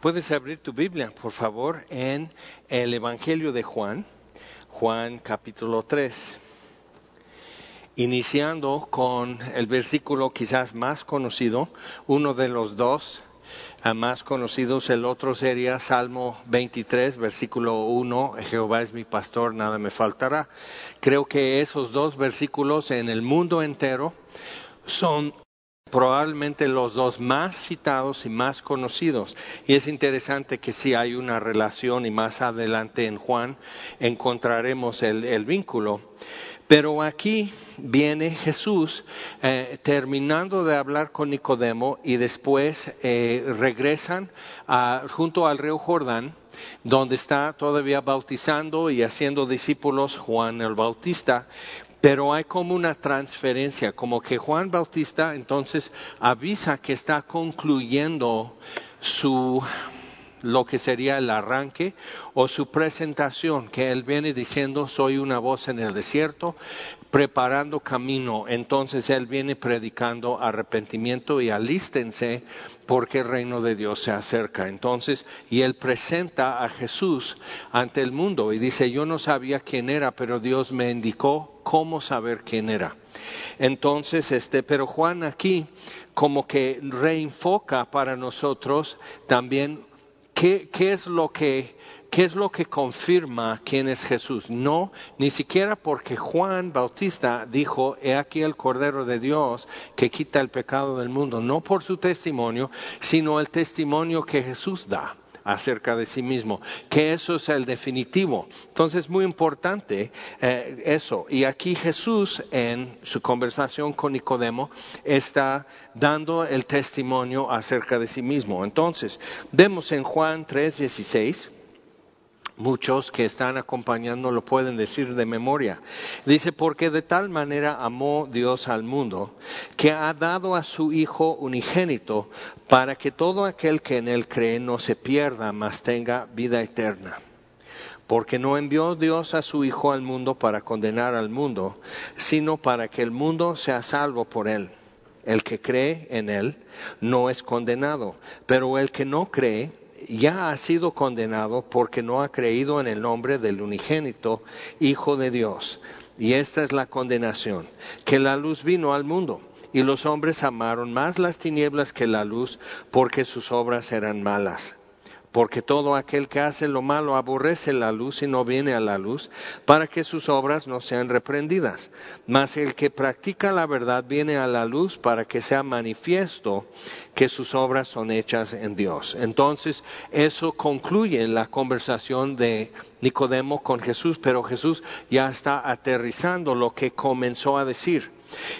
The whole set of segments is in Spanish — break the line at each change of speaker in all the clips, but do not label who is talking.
Puedes abrir tu Biblia, por favor, en el Evangelio de Juan, Juan capítulo 3, iniciando con el versículo quizás más conocido, uno de los dos más conocidos, el otro sería Salmo 23, versículo 1, Jehová es mi pastor, nada me faltará. Creo que esos dos versículos en el mundo entero son probablemente los dos más citados y más conocidos. Y es interesante que sí hay una relación y más adelante en Juan encontraremos el, vínculo. Pero aquí viene Jesús eh, terminando de hablar con Nicodemo y después eh, regresan junto al río Jordán, donde está todavía bautizando y haciendo discípulos Juan el Bautista. Pero hay como una transferencia, como que Juan Bautista entonces avisa que está concluyendo su lo que sería el arranque o su presentación, que él viene diciendo, soy una voz en el desierto, preparando camino. Entonces él viene predicando arrepentimiento y alístense porque el reino de Dios se acerca. Entonces, y él presenta a Jesús ante el mundo y dice, yo no sabía quién era, pero Dios me indicó cómo saber quién era. Entonces, este, pero Juan aquí como que reenfoca para nosotros también qué, es lo que ¿Qué es lo que confirma quién es Jesús? No, ni siquiera porque Juan Bautista dijo, he aquí el Cordero de Dios que quita el pecado del mundo, no por su testimonio, sino el testimonio que Jesús da acerca de sí mismo, que eso es el definitivo. Entonces, muy importante eh, eso. Y aquí Jesús, en su conversación con Nicodemo, está dando el testimonio acerca de sí mismo. Entonces, vemos en Juan 3:16 Muchos que están acompañando lo pueden decir de memoria. Dice, porque de tal manera amó Dios al mundo, que ha dado a su Hijo unigénito, para que todo aquel que en él cree no se pierda, mas tenga vida eterna. Porque no envió Dios a su Hijo al mundo para condenar al mundo, sino para que el mundo sea salvo por él. El que cree en él no es condenado, pero el que no cree ya ha sido condenado porque no ha creído en el nombre del unigénito Hijo de Dios. Y esta es la condenación, que la luz vino al mundo y los hombres amaron más las tinieblas que la luz porque sus obras eran malas porque todo aquel que hace lo malo aborrece la luz y no viene a la luz, para que sus obras no sean reprendidas. Mas el que practica la verdad viene a la luz para que sea manifiesto que sus obras son hechas en Dios. Entonces, eso concluye la conversación de Nicodemo con Jesús, pero Jesús ya está aterrizando lo que comenzó a decir.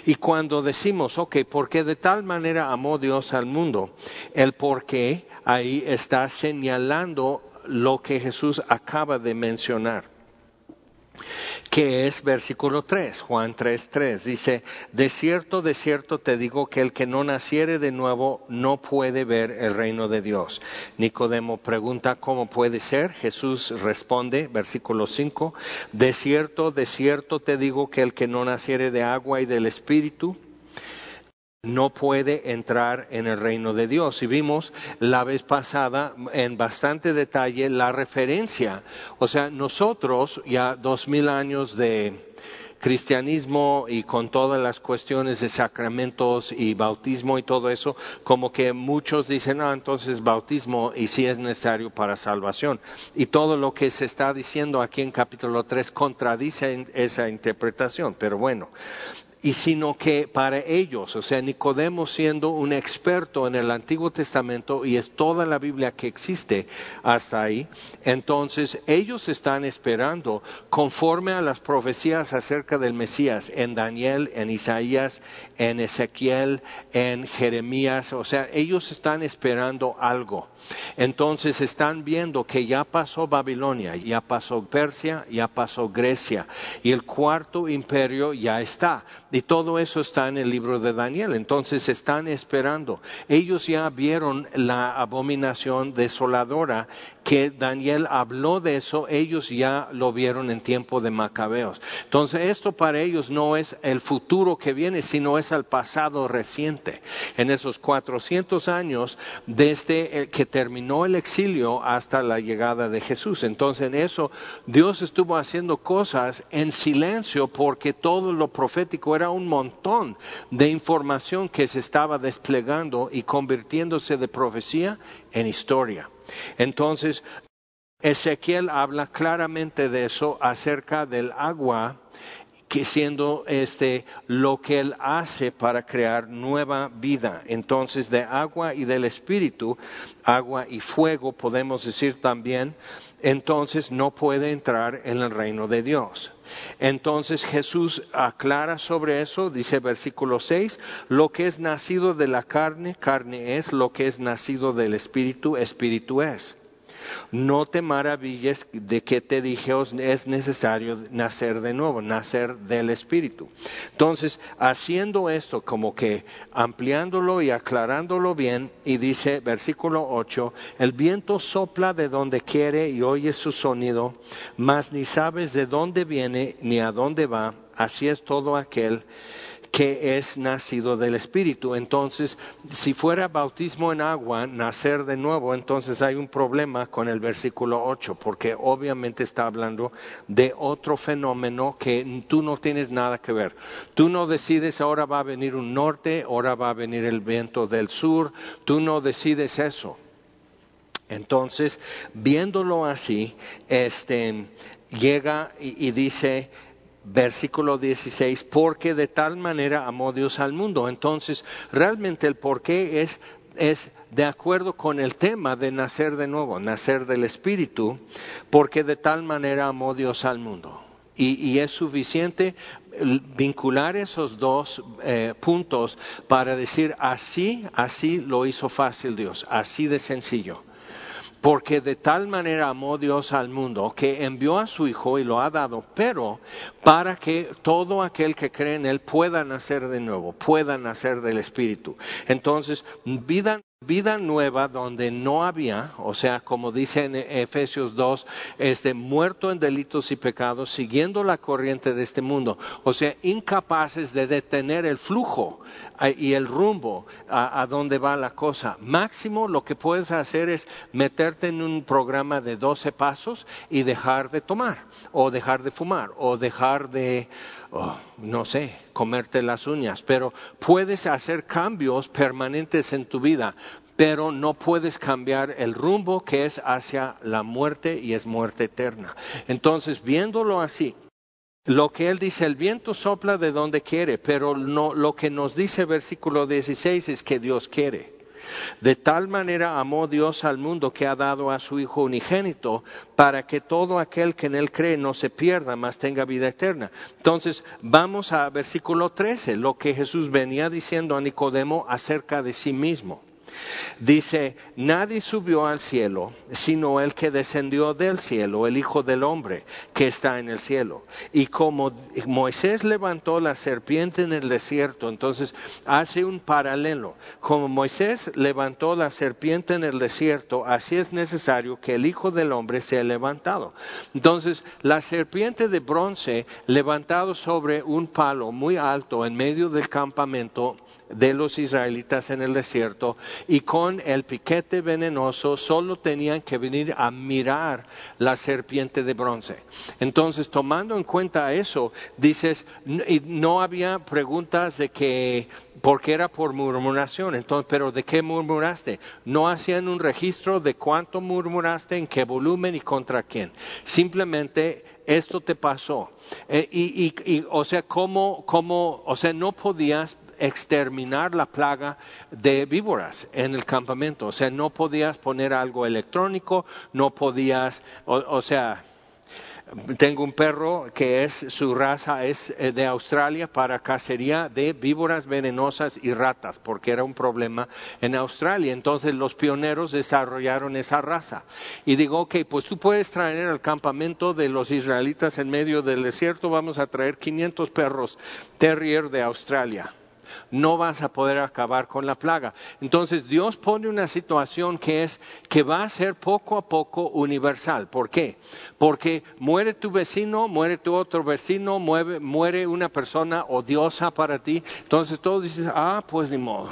Y cuando decimos, ok, porque de tal manera amó Dios al mundo, el por qué ahí está señalando lo que Jesús acaba de mencionar que es versículo 3, Juan 3, 3. Dice, de cierto, de cierto te digo que el que no naciere de nuevo no puede ver el reino de Dios. Nicodemo pregunta, ¿cómo puede ser? Jesús responde, versículo 5, de cierto, de cierto te digo que el que no naciere de agua y del Espíritu, no puede entrar en el reino de Dios. Y vimos la vez pasada en bastante detalle la referencia. O sea, nosotros ya dos mil años de cristianismo y con todas las cuestiones de sacramentos y bautismo y todo eso, como que muchos dicen, ah, entonces bautismo y si es necesario para salvación. Y todo lo que se está diciendo aquí en capítulo 3 contradice esa interpretación. Pero bueno, y sino que para ellos, o sea, Nicodemo siendo un experto en el Antiguo Testamento y es toda la Biblia que existe hasta ahí, entonces ellos están esperando conforme a las profecías acerca del Mesías en Daniel, en Isaías, en Ezequiel, en Jeremías, o sea, ellos están esperando algo. Entonces están viendo que ya pasó Babilonia, ya pasó Persia, ya pasó Grecia y el cuarto imperio ya está Y todo eso está en el libro de Daniel. Entonces están esperando. Ellos ya vieron la abominación desoladora que Daniel habló de eso. Ellos ya lo vieron en tiempo de Macabeos. Entonces esto para ellos no es el futuro que viene, sino es el pasado reciente. En esos 400 años desde que terminó el exilio hasta la llegada de Jesús. Entonces en eso Dios estuvo haciendo cosas en silencio porque todo lo profético era un montón de información que se estaba desplegando y convirtiéndose de profecía en historia. Entonces, Ezequiel habla claramente de eso acerca del agua que siendo este lo que él hace para crear nueva vida. Entonces, de agua y del espíritu, agua y fuego podemos decir también, entonces no puede entrar en el reino de Dios. Entonces Jesús aclara sobre eso, dice versículo 6, lo que es nacido de la carne, carne es, lo que es nacido del espíritu, espíritu es. No te maravilles de que te dije es necesario nacer de nuevo, nacer del Espíritu. Entonces, haciendo esto como que ampliándolo y aclarándolo bien, y dice versículo 8, el viento sopla de donde quiere y oye su sonido, mas ni sabes de dónde viene ni a dónde va, así es todo aquel que es nacido del Espíritu. Entonces, si fuera bautismo en agua, nacer de nuevo, entonces hay un problema con el versículo 8, porque obviamente está hablando de otro fenómeno que tú no tienes nada que ver. Tú no decides ahora va a venir un norte, ahora va a venir el viento del sur, tú no decides eso. Entonces, viéndolo así, este, llega y dice, versículo 16, porque de tal manera amó Dios al mundo. Entonces, realmente el por qué es, es de acuerdo con el tema de nacer de nuevo, nacer del Espíritu, porque de tal manera amó Dios al mundo. Y, es suficiente vincular esos dos eh, puntos para decir así, así lo hizo fácil Dios, así de sencillo. Porque de tal manera amó Dios al mundo que envió a su Hijo y lo ha dado, pero para que todo aquel que cree en Él pueda nacer de nuevo, pueda nacer del Espíritu. Entonces, vida vida nueva donde no había, o sea, como dice en Efesios 2, este, muerto en delitos y pecados, siguiendo la corriente de este mundo, o sea, incapaces de detener el flujo y el rumbo a, donde va la cosa. Máximo lo que puedes hacer es meterte en un programa de 12 pasos y dejar de tomar, o dejar de fumar, o dejar de Oh, no sé, comerte las uñas, pero puedes hacer cambios permanentes en tu vida, pero no puedes cambiar el rumbo que es hacia la muerte y es muerte eterna. Entonces, viéndolo así, lo que él dice, el viento sopla de donde quiere, pero no, lo que nos dice versículo 16 es que Dios quiere. De tal manera amó Dios al mundo que ha dado a su Hijo unigénito para que todo aquel que en él cree no se pierda, mas tenga vida eterna. Entonces, vamos a versículo 13, lo que Jesús venía diciendo a Nicodemo acerca de sí mismo. Dice, nadie subió al cielo, sino el que descendió del cielo, el Hijo del Hombre, que está en el cielo. Y como Moisés levantó la serpiente en el desierto, entonces hace un paralelo. Como Moisés levantó la serpiente en el desierto, así es necesario que el Hijo del Hombre sea levantado. Entonces, la serpiente de bronce levantado sobre un palo muy alto en medio del campamento, de los israelitas en el desierto y con el piquete venenoso solo tenían que venir a mirar la serpiente de bronce. Entonces, tomando en cuenta eso, dices, no había preguntas de que, porque era por murmuración, entonces, pero ¿de qué murmuraste? No hacían un registro de cuánto murmuraste, en qué volumen y contra quién. Simplemente esto te pasó. Eh, y, y, o sea, ¿cómo, cómo, o sea, no podías exterminar la plaga de víboras en el campamento. O sea, no podías poner algo electrónico, no podías, o, sea, tengo un perro que es, su raza es eh, de Australia para cacería de víboras venenosas y ratas, porque era un problema en Australia. Entonces los pioneros desarrollaron esa raza. Y digo, ok, pues tú puedes traer al campamento de los israelitas en medio del desierto, vamos a traer 500 perros terrier de Australia no vas a poder acabar con la plaga. Entonces Dios pone una situación que es que va a ser poco a poco universal. ¿Por qué? Porque muere tu vecino, muere tu otro vecino, muere, una persona odiosa para ti. Entonces todos dicen, ah, pues ni modo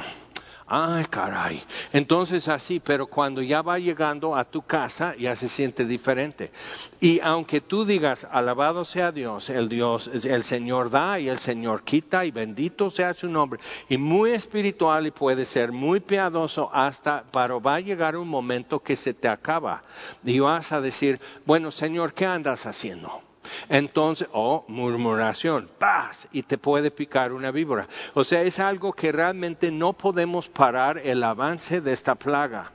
Ay, caray. Entonces así, pero cuando ya va llegando a tu casa, ya se siente diferente. Y aunque tú digas, alabado sea Dios, el Dios, el Señor da y el Señor quita y bendito sea su nombre. Y muy espiritual y puede ser muy piadoso hasta, pero va a llegar un momento que se te acaba. Y vas a decir, bueno, Señor, ¿qué andas haciendo? Entonces, o oh, murmuración, paz, y te puede picar una víbora. O sea, es algo que realmente no podemos parar el avance de esta plaga.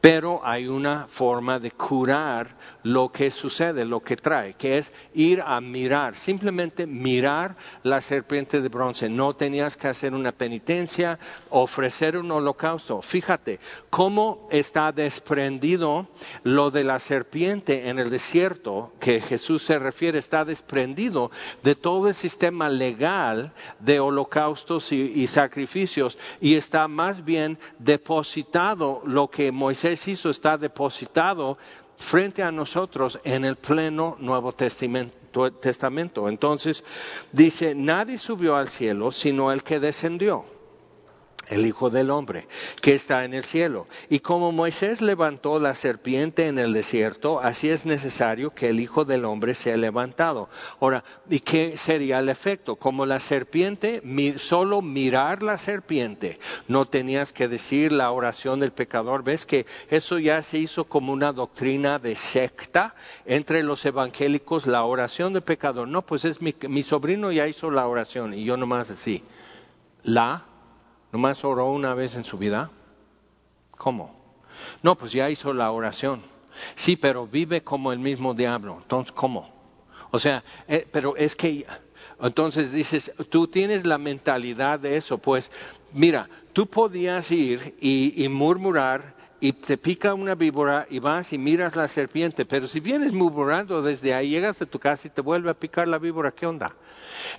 Pero hay una forma de curar lo que sucede, lo que trae, que es ir a mirar, simplemente mirar la serpiente de bronce. No tenías que hacer una penitencia, ofrecer un holocausto. Fíjate cómo está desprendido lo de la serpiente en el desierto, que Jesús se refiere, está desprendido de todo el sistema legal de holocaustos y, sacrificios y está más bien depositado, lo que Moisés hizo está depositado frente a nosotros en el pleno Nuevo Testamento. Entonces dice, nadie subió al cielo sino el que descendió el Hijo del Hombre, que está en el cielo. Y como Moisés levantó la serpiente en el desierto, así es necesario que el Hijo del Hombre sea levantado. Ahora, ¿y qué sería el efecto? Como la serpiente, solo mirar la serpiente, no tenías que decir la oración del pecador. ¿Ves que eso ya se hizo como una doctrina de secta entre los evangélicos, la oración del pecador? No, pues es mi, mi sobrino ya hizo la oración y yo nomás así. La ¿Nomás oró una vez en su vida? ¿Cómo? No, pues ya hizo la oración. Sí, pero vive como el mismo diablo. Entonces, ¿cómo? O sea, eh, pero es que, entonces dices, tú tienes la mentalidad de eso. Pues, mira, tú podías ir y murmurar y te pica una víbora y vas y miras la serpiente, pero si vienes murmurando desde ahí, llegas a tu casa y te vuelve a picar la víbora, ¿qué onda?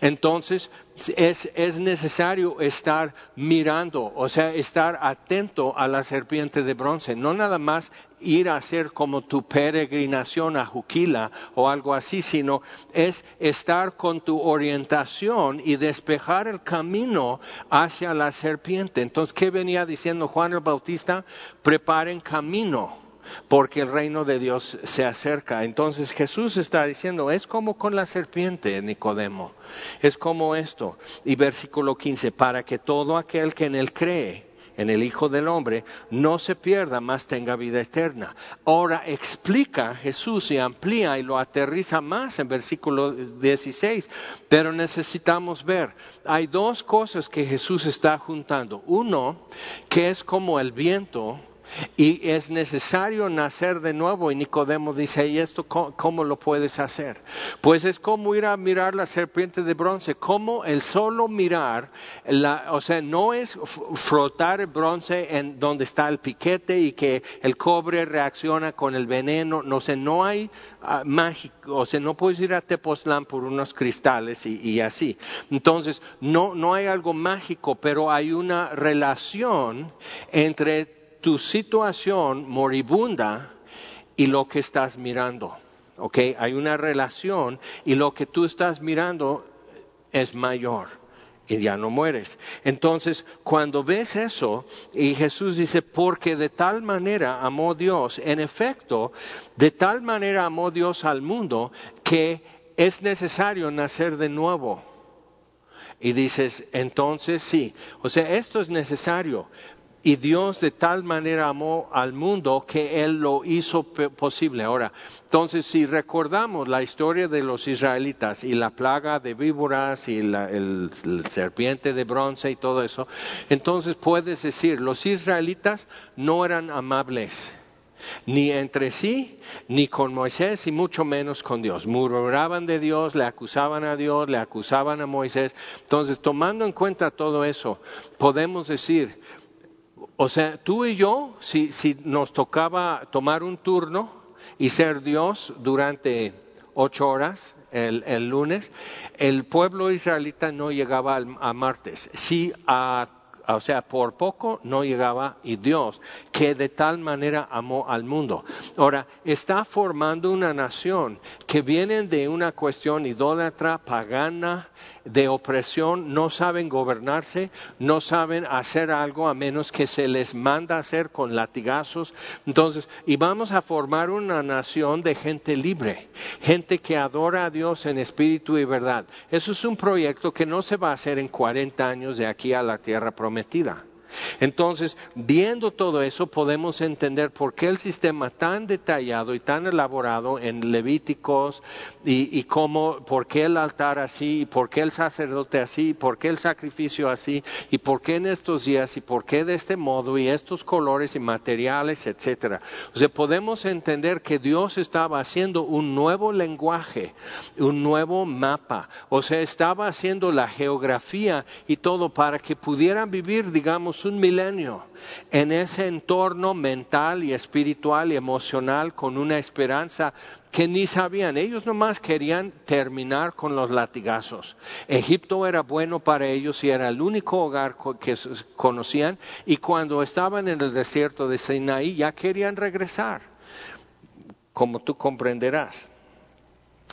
Entonces es, es, necesario estar mirando, o sea, estar atento a la serpiente de bronce, no nada más ir a hacer como tu peregrinación a Juquila o algo así, sino es estar con tu orientación y despejar el camino hacia la serpiente. Entonces, ¿qué venía diciendo Juan el Bautista? Preparen camino porque el reino de Dios se acerca. Entonces Jesús está diciendo, es como con la serpiente, Nicodemo, es como esto. Y versículo 15, para que todo aquel que en él cree, en el Hijo del Hombre, no se pierda, más tenga vida eterna. Ahora explica Jesús y amplía y lo aterriza más en versículo 16, pero necesitamos ver, hay dos cosas que Jesús está juntando. Uno, que es como el viento, y es necesario nacer de nuevo. Y Nicodemo dice, ¿y esto cómo, lo puedes hacer? Pues es como ir a mirar la serpiente de bronce, como el solo mirar, o sea, no es frotar el bronce en donde está el piquete y que el cobre reacciona con el veneno, no sé, no hay uh, mágico, o sea, no puedes ir a Tepoztlán por unos cristales y, y así. Entonces, no, no hay algo mágico, pero hay una relación entre tu situación moribunda y lo que estás mirando. ¿Ok? Hay una relación y lo que tú estás mirando es mayor y ya no mueres. Entonces, cuando ves eso, y Jesús dice, porque de tal manera amó Dios, en efecto, de tal manera amó Dios al mundo que es necesario nacer de nuevo. Y dices, entonces sí, o sea, esto es necesario, y Dios de tal manera amó al mundo que Él lo hizo posible. Ahora, entonces si recordamos la historia de los israelitas y la plaga de víboras y la, el, serpiente de bronce y todo eso, entonces puedes decir, los israelitas no eran amables. ni entre sí, ni con Moisés, y mucho menos con Dios. Murmuraban de Dios, le acusaban a Dios, le acusaban a Moisés. Entonces, tomando en cuenta todo eso, podemos decir, o sea, tú y yo, si, nos tocaba tomar un turno y ser Dios durante ocho horas, el, el, lunes, el pueblo israelita no llegaba a martes. Sí a o sea, por poco no llegaba y Dios, que de tal manera amó al mundo. Ahora, está formando una nación que viene de una cuestión idólatra, pagana, de opresión, no saben gobernarse, no saben hacer algo a menos que se les manda hacer con latigazos. Entonces, y vamos a formar una nación de gente libre, gente que adora a Dios en espíritu y verdad. Eso es un proyecto que no se va a hacer en 40 años de aquí a la tierra prometida. Entonces, viendo todo eso, podemos entender por qué el sistema tan detallado y tan elaborado en Levíticos y, cómo, por qué el altar así, y por qué el sacerdote así, por qué el sacrificio así, y por qué en estos días, y por qué de este modo, y estos colores y materiales, etcétera. O sea, podemos entender que Dios estaba haciendo un nuevo lenguaje, un nuevo mapa. O sea, estaba haciendo la geografía y todo para que pudieran vivir, digamos, un milenio en ese entorno mental y espiritual y emocional con una esperanza que ni sabían. Ellos nomás querían terminar con los latigazos. Egipto era bueno para ellos y era el único hogar que conocían y cuando estaban en el desierto de Sinaí ya querían regresar, como tú comprenderás.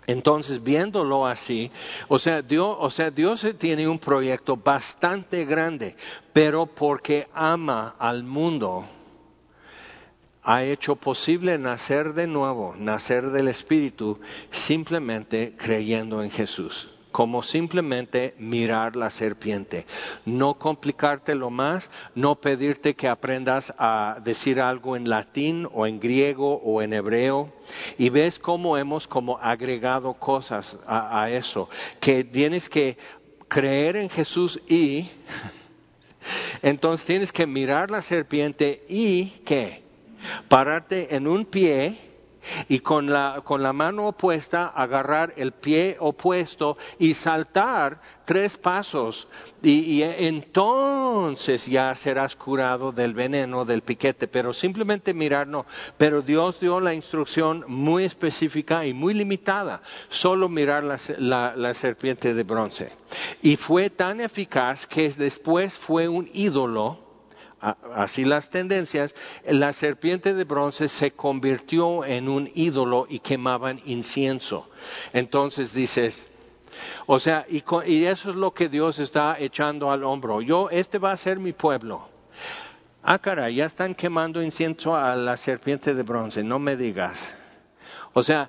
Entonces, viéndolo así, o sea, Dios, Dios tiene un proyecto bastante grande, pero porque ama al mundo, ha hecho posible nacer de nuevo, nacer del Espíritu, simplemente creyendo en Jesús como simplemente mirar la serpiente. No complicártelo más, no pedirte que aprendas a decir algo en latín o en griego o en hebreo. Y ves cómo hemos como agregado cosas a, a eso, que tienes que creer en Jesús y entonces tienes que mirar la serpiente y qué? Pararte en un pie y con la, con la mano opuesta agarrar el pie opuesto y saltar tres pasos y, entonces ya serás curado del veneno, del piquete, pero simplemente mirar no. Pero Dios dio la instrucción muy específica y muy limitada, solo mirar la, la serpiente de bronce. Y fue tan eficaz que después fue un ídolo así las tendencias, la serpiente de bronce se convirtió en un ídolo y quemaban incienso. Entonces dices, o sea, y, eso es lo que Dios está echando al hombro. Yo, este va a ser mi pueblo. Ah, caray, ya están quemando incienso a la serpiente de bronce, no me digas. O sea,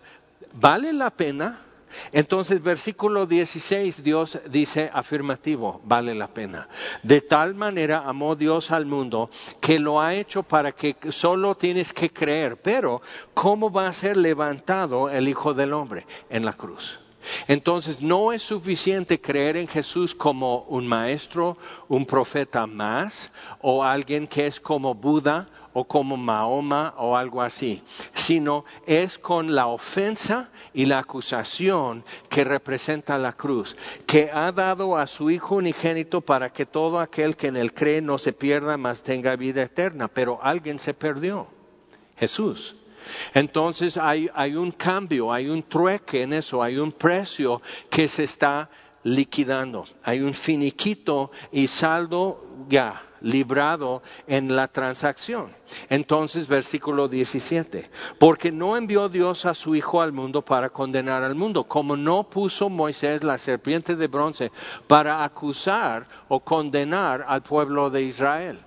¿vale la pena? Entonces, versículo 16, Dios dice afirmativo, vale la pena. De tal manera amó Dios al mundo que lo ha hecho para que solo tienes que creer. Pero, ¿cómo va a ser levantado el Hijo del Hombre? En la cruz. Entonces no es suficiente creer en Jesús como un maestro, un profeta más, o alguien que es como Buda o como Mahoma o algo así, sino es con la ofensa y la acusación que representa la cruz, que ha dado a su Hijo unigénito para que todo aquel que en él cree no se pierda, mas tenga vida eterna, pero alguien se perdió, Jesús. Entonces hay, hay un cambio, hay un trueque en eso, hay un precio que se está liquidando, hay un finiquito y saldo ya librado en la transacción. Entonces, versículo 17, porque no envió Dios a su Hijo al mundo para condenar al mundo, como no puso Moisés la serpiente de bronce para acusar o condenar al pueblo de Israel.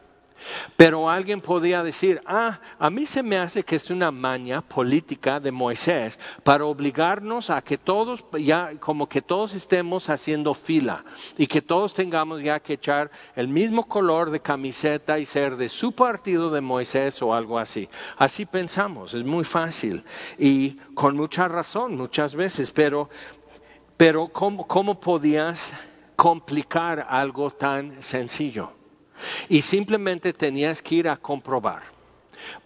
Pero alguien podía decir, ah, a mí se me hace que es una maña política de Moisés para obligarnos a que todos, ya como que todos estemos haciendo fila y que todos tengamos ya que echar el mismo color de camiseta y ser de su partido de Moisés o algo así. Así pensamos, es muy fácil y con mucha razón muchas veces, pero, pero ¿cómo, cómo podías complicar algo tan sencillo? Y simplemente tenías que ir a comprobar.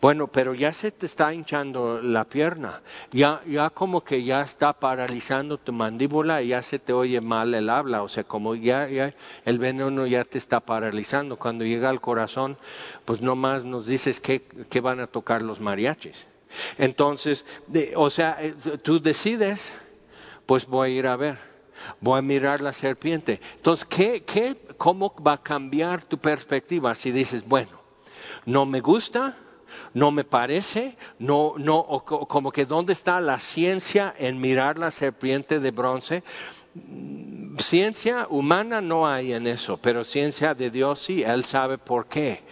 Bueno, pero ya se te está hinchando la pierna, ya, ya como que ya está paralizando tu mandíbula y ya se te oye mal el habla, o sea, como ya, ya el veneno ya te está paralizando. Cuando llega al corazón, pues nomás nos dices que, que van a tocar los mariachis. Entonces, o sea, eh, tú decides, pues voy a ir a ver, voy a mirar la serpiente. Entonces, ¿qué, qué, ¿cómo va a cambiar tu perspectiva si dices, bueno, no me gusta, no me parece, no, no, como que dónde está la ciencia en mirar la serpiente de bronce. Ciencia humana no hay en eso, pero ciencia de Dios sí, Él sabe por qué.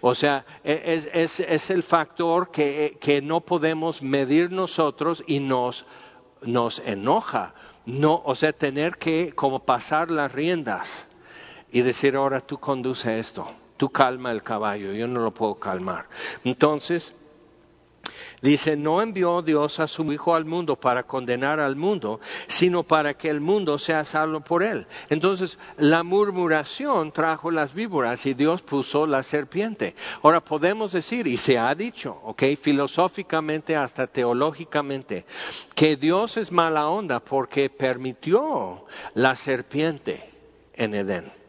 O sea, e, es, es, el factor que, que, no podemos medir nosotros y nos, nos enoja. No, o sea, tener que como pasar las riendas y decir, ahora tú conduce esto tú calma el caballo, yo no lo puedo calmar. Entonces, dice, no envió Dios a su Hijo al mundo para condenar al mundo, sino para que el mundo sea salvo por él. Entonces, la murmuración trajo las víboras y Dios puso la serpiente. Ahora podemos decir, y se ha dicho, ok, filosóficamente hasta teológicamente, que Dios es mala onda porque permitió la serpiente en Edén.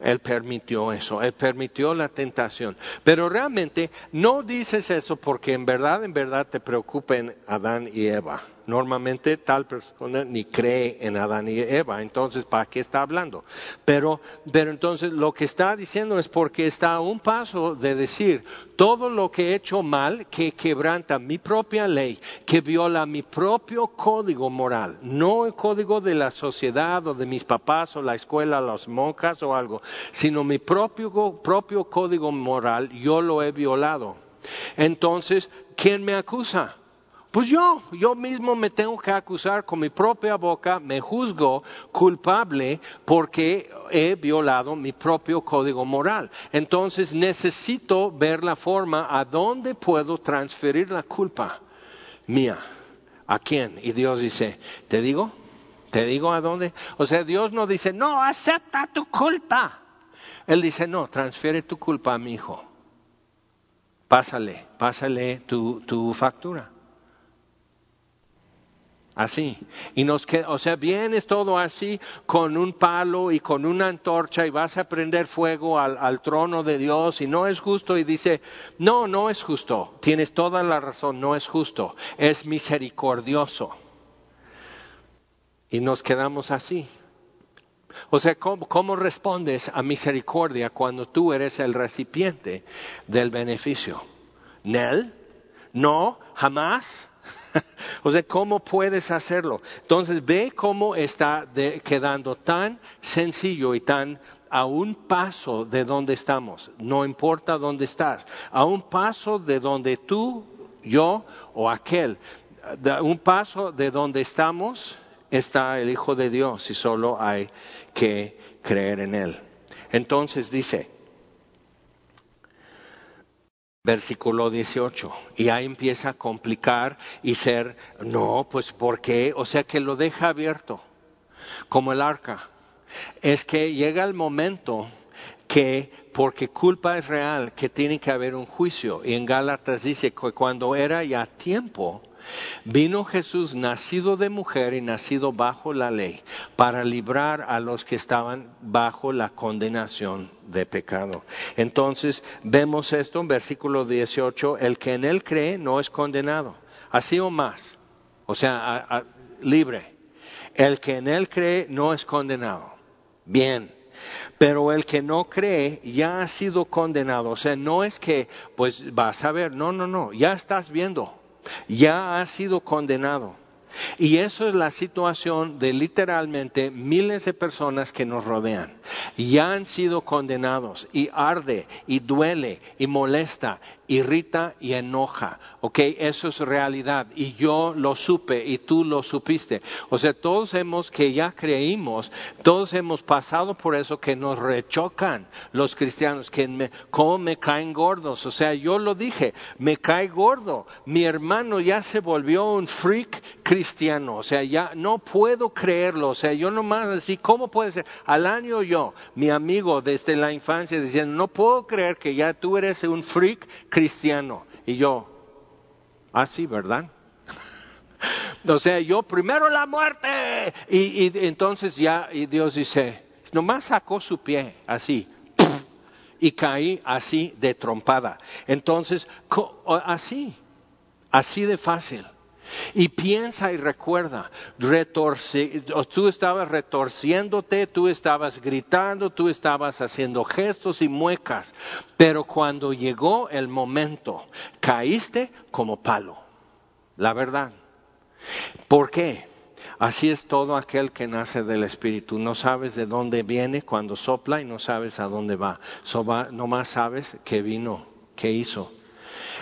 Él permitió eso, Él permitió la tentación. Pero realmente no dices eso porque en verdad, en verdad te preocupen Adán y Eva. Normalmente tal persona ni cree en Adán y Eva, entonces ¿para qué está hablando? Pero, pero entonces lo que está diciendo es porque está a un paso de decir todo lo que he hecho mal, que quebranta mi propia ley, que viola mi propio código moral, no el código de la sociedad o de mis papás o la escuela, las monjas o algo, sino mi propio, propio código moral, yo lo he violado. Entonces, ¿quién me acusa? Pues yo, yo mismo me tengo que acusar con mi propia boca, me juzgo culpable porque he violado mi propio código moral. Entonces necesito ver la forma a dónde puedo transferir la culpa mía. ¿A quién? Y Dios dice, ¿te digo? ¿Te digo a dónde? O sea, Dios no dice, no, acepta tu culpa. Él dice, no, transfiere tu culpa a mi hijo. Pásale, pásale tu, tu factura. Así. Y nos queda, o sea, vienes todo así con un palo y con una antorcha y vas a prender fuego al, trono de Dios y no es justo y dice, no, no es justo. Tienes toda la razón, no es justo. Es misericordioso. Y nos quedamos así. O sea, ¿cómo, cómo respondes a misericordia cuando tú eres el recipiente del beneficio? ¿Nel? No, jamás. o sea, ¿cómo puedes hacerlo? Entonces, ve cómo está quedando tan sencillo y tan a un paso de donde estamos, no importa dónde estás, a un paso de donde tú, yo o aquel, a un paso de donde estamos está el Hijo de Dios y solo hay que creer en Él. Entonces dice, versículo 18. Y ahí empieza a complicar y ser, no, pues ¿por qué? O sea que lo deja abierto, como el arca. Es que llega el momento que, porque culpa es real, que tiene que haber un juicio. Y en Gálatas dice que cuando era ya tiempo, Vino Jesús nacido de mujer y nacido bajo la ley para librar a los que estaban bajo la condenación de pecado. Entonces vemos esto en versículo 18, el que en él cree no es condenado, así o más, o sea, libre. El que en él cree no es condenado. Bien. Pero el que no cree ya ha sido condenado. O sea, no es que, pues vas a ver, no, no, no, ya estás viendo ya ha sido condenado. Y eso es la situación de literalmente miles de personas que nos rodean. Ya han sido condenados y arde y duele y molesta irrita y enoja. ¿Ok? Eso es realidad. Y yo lo supe y tú lo supiste. O sea, todos hemos que ya creímos, todos hemos pasado por eso que nos rechocan los cristianos, que me, cómo me caen gordos. O sea, yo lo dije, me cae gordo. Mi hermano ya se volvió un freak cristiano cristiano, o sea, ya no puedo creerlo, o sea, yo nomás así, ¿cómo puede ser? Al año yo, mi amigo desde la infancia diciendo, no puedo creer que ya tú eres un freak cristiano. Y yo, así, ah, ¿verdad? O sea, yo primero la muerte. Y, y entonces ya, y Dios dice, nomás sacó su pie, así, y caí así de trompada. Entonces, así, así de fácil. Y piensa y recuerda, tú estabas retorciéndote, tú estabas gritando, tú estabas haciendo gestos y muecas, pero cuando llegó el momento, caíste como palo, la verdad. ¿Por qué? Así es todo aquel que nace del Espíritu. No sabes de dónde viene cuando sopla y no sabes a dónde va. No más sabes que vino, que hizo.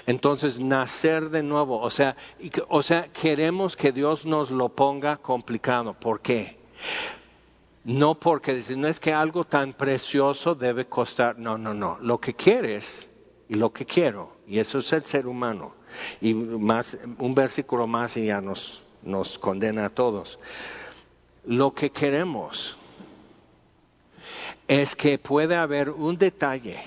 Entonces, nacer de nuevo, o sea, o sea, queremos que Dios nos lo ponga complicado. ¿Por qué? No porque no es que algo tan precioso debe costar, no, no, no. Lo que quieres y lo que quiero, y eso es el ser humano. Y más, un versículo más y ya nos, nos condena a todos. Lo que queremos es que puede haber un detalle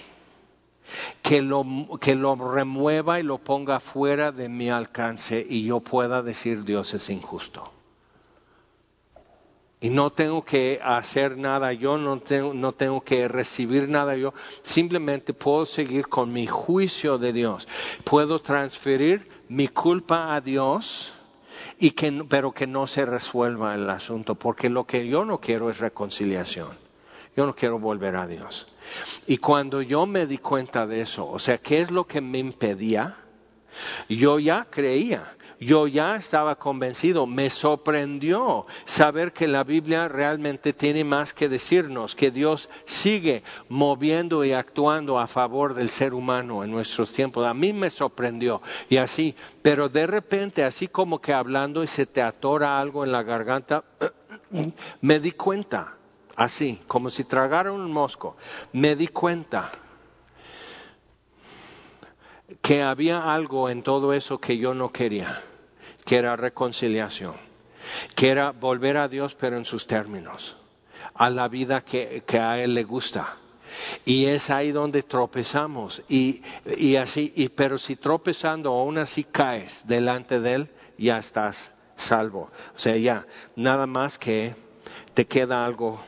que lo, que lo remueva y lo ponga fuera de mi alcance y yo pueda decir Dios es injusto. Y no tengo que hacer nada yo, no tengo, no tengo que recibir nada yo, simplemente puedo seguir con mi juicio de Dios. Puedo transferir mi culpa a Dios, y que, pero que no se resuelva el asunto, porque lo que yo no quiero es reconciliación. Yo no quiero volver a Dios. Y cuando yo me di cuenta de eso, o sea, ¿qué es lo que me impedía? Yo ya creía, yo ya estaba convencido, me sorprendió saber que la Biblia realmente tiene más que decirnos, que Dios sigue moviendo y actuando a favor del ser humano en nuestros tiempos. A mí me sorprendió y así, pero de repente, así como que hablando y se te atora algo en la garganta, me di cuenta así, como si tragara un mosco. Me di cuenta que había algo en todo eso que yo no quería, que era reconciliación, que era volver a Dios pero en sus términos, a la vida que, a Él le gusta. Y es ahí donde tropezamos. Y, y así, y, pero si tropezando aún así caes delante de Él, ya estás salvo. O sea, ya, nada más que te queda algo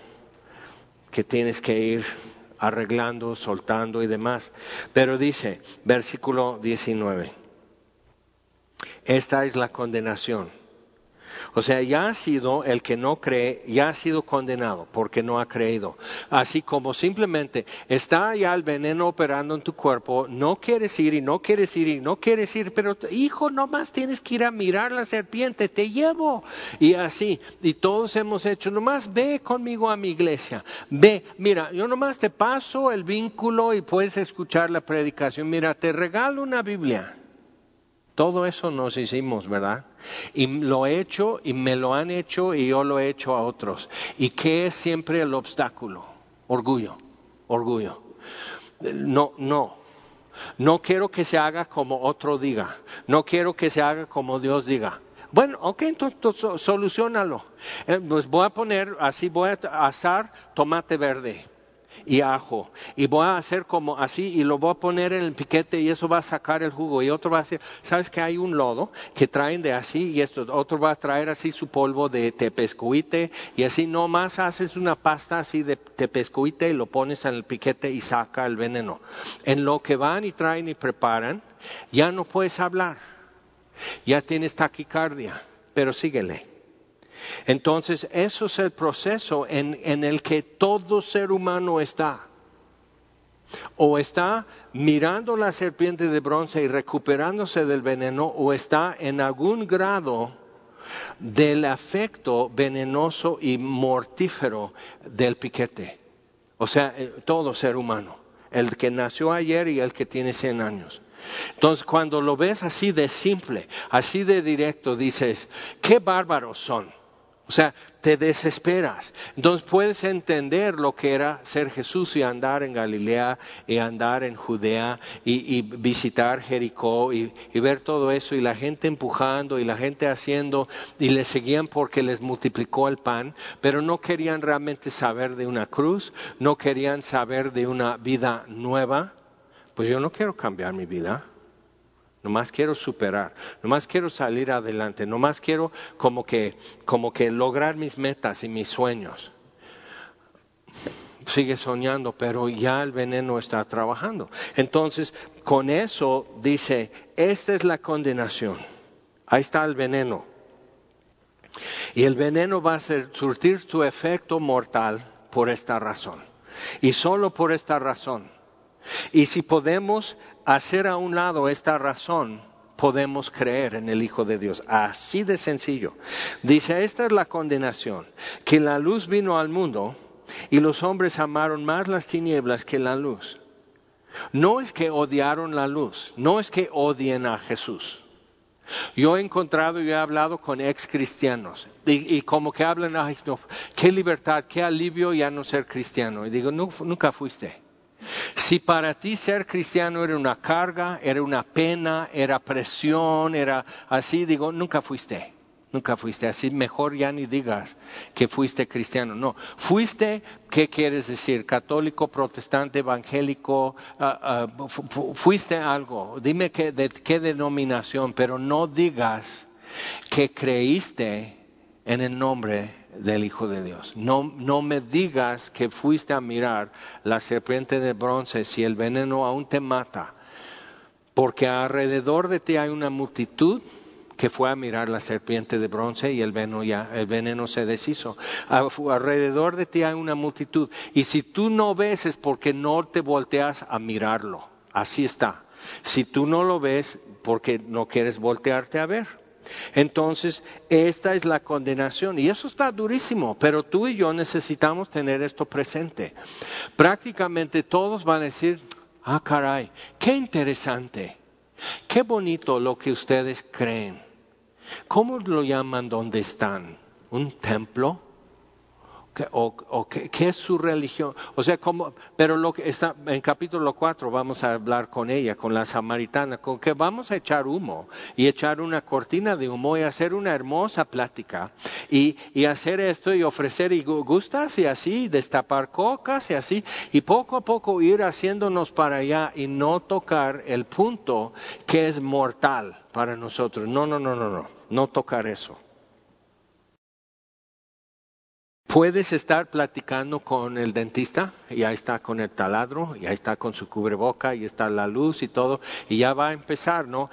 que tienes que ir arreglando, soltando y demás. Pero dice, versículo 19, esta es la condenación o sea, ya ha sido el que no cree, ya ha sido condenado porque no ha creído. Así como simplemente está ya el veneno operando en tu cuerpo, no quieres ir y no quieres ir y no quieres ir, pero hijo, nomás tienes que ir a mirar la serpiente, te llevo. Y así, y todos hemos hecho, nomás ve conmigo a mi iglesia, ve, mira, yo nomás te paso el vínculo y puedes escuchar la predicación, mira, te regalo una Biblia. Todo eso nos hicimos, ¿verdad? Y lo he hecho y me lo han hecho y yo lo he hecho a otros. ¿Y qué es siempre el obstáculo? Orgullo, orgullo. No, no. No quiero que se haga como otro diga. No quiero que se haga como Dios diga. Bueno, ok, entonces solucionalo. Eh, pues voy a poner, así voy a asar tomate verde y ajo. Y voy a hacer como así y lo voy a poner en el piquete y eso va a sacar el jugo. Y otro va a hacer, ¿sabes que hay un lodo que traen de así y esto? Otro va a traer así su polvo de tepescuite y así nomás haces una pasta así de tepescuite y lo pones en el piquete y saca el veneno. En lo que van y traen y preparan, ya no puedes hablar. Ya tienes taquicardia, pero síguele. Entonces, eso es el proceso en, el que todo ser humano está. O está mirando la serpiente de bronce y recuperándose del veneno, o está en algún grado del afecto venenoso y mortífero del piquete. O sea, eh, todo ser humano, el que nació ayer y el que tiene 100 años. Entonces, cuando lo ves así de simple, así de directo, dices, qué bárbaros son. O sea, te desesperas. Entonces puedes entender lo que era ser Jesús y andar en Galilea y andar en Judea y, visitar Jericó y, y, ver todo eso y la gente empujando y la gente haciendo y le seguían porque les multiplicó el pan, pero no querían realmente saber de una cruz, no querían saber de una vida nueva. Pues yo no quiero cambiar mi vida nomás quiero superar, nomás quiero salir adelante, nomás quiero como que, como que lograr mis metas y mis sueños. Sigue soñando, pero ya el veneno está trabajando. Entonces, con eso dice, esta es la condenación. Ahí está el veneno. Y el veneno va a surtir su efecto mortal por esta razón. Y solo por esta razón. Y si podemos hacer a un lado esta razón, podemos creer en el Hijo de Dios. Así de sencillo. Dice, esta es la condenación, que la luz vino al mundo y los hombres amaron más las tinieblas que la luz. No es que odiaron la luz, no es que odien a Jesús. Yo he encontrado y he hablado con ex cristianos y, como que hablan, qué libertad, qué alivio ya no ser cristiano. Y digo, nunca fuiste. Si para ti ser cristiano era una carga, era una pena, era presión, era así, digo, nunca fuiste. Nunca fuiste así, mejor ya ni digas que fuiste cristiano. No, fuiste, ¿qué quieres decir? Católico, protestante, evangélico, ah, ah, fuiste algo. Dime de qué denominación, pero no digas que creíste en el nombre del Hijo de Dios. No, no me digas que fuiste a mirar la serpiente de bronce si el veneno aún te mata, porque alrededor de ti hay una multitud que fue a mirar la serpiente de bronce y el veneno ya, el veneno se deshizo. Alrededor de ti hay una multitud. Y si tú no ves es porque no te volteas a mirarlo. Así está. Si tú no lo ves, porque no quieres voltearte a ver. Entonces, esta es la condenación. Y eso está durísimo, pero tú y yo necesitamos tener esto presente. Prácticamente todos van a decir, ah, caray, qué interesante, qué bonito lo que ustedes creen. ¿Cómo lo llaman donde están? ¿Un templo? O, qué, es su religión. O sea, como, pero en capítulo 4 vamos a hablar con ella, con la samaritana, con que vamos a echar humo y echar una cortina de humo y hacer una hermosa plática y, y hacer esto y ofrecer y gustas y así, destapar cocas y así, y poco a poco ir haciéndonos para allá y no tocar el punto que es mortal para nosotros. No, no, no, no, no, no tocar eso. Puedes estar platicando con el dentista, y ahí está con el taladro, y ahí está con su cubreboca, y está la luz y todo, y ya va a empezar, ¿no?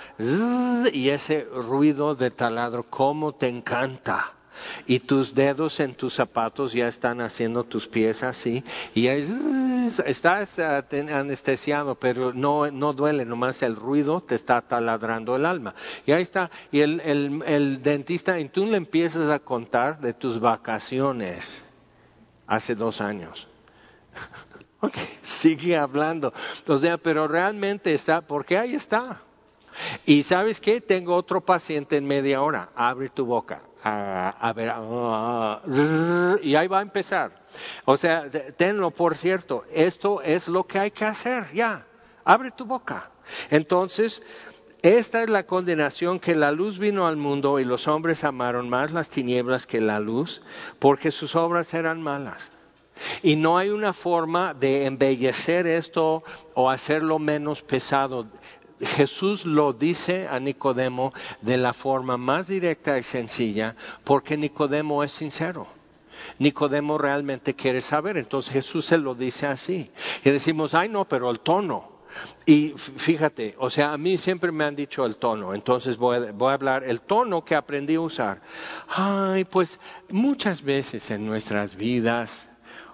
Y ese ruido de taladro, ¿cómo te encanta? Y tus dedos en tus zapatos ya están haciendo tus pies así y estás anestesiado pero no, no duele, nomás el ruido te está taladrando el alma. Y ahí está, y el, el, dentista, y tú le empiezas a contar de tus vacaciones hace dos años. ok, sigue hablando. O pero realmente está, porque ahí está. Y sabes qué, tengo otro paciente en media hora, abre tu boca a, ver, y ahí va a empezar. O sea, tenlo por cierto, esto es lo que hay que hacer, ya, abre tu boca. Entonces, esta es la condenación que la luz vino al mundo y los hombres amaron más las tinieblas que la luz, porque sus obras eran malas. Y no hay una forma de embellecer esto o hacerlo menos pesado. Jesús lo dice a Nicodemo de la forma más directa y sencilla porque Nicodemo es sincero. Nicodemo realmente quiere saber, entonces Jesús se lo dice así. Y decimos, ay no, pero el tono. Y fíjate, o sea, a mí siempre me han dicho el tono, entonces voy a, voy a hablar el tono que aprendí a usar. Ay, pues muchas veces en nuestras vidas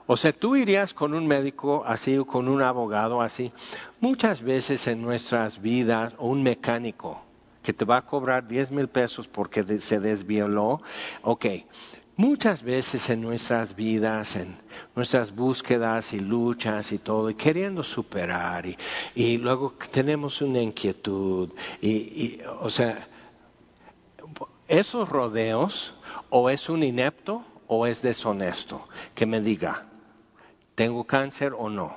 o sea, tú irías con un médico así o con un abogado así. Muchas veces en nuestras vidas, o un mecánico que te va a cobrar 10 mil pesos porque se desvioló. Ok, muchas veces en nuestras vidas, en nuestras búsquedas y luchas y todo, y queriendo superar, y, luego tenemos una inquietud, y, y, o sea, esos rodeos o es un inepto o es deshonesto. Que me diga, ¿tengo cáncer o no?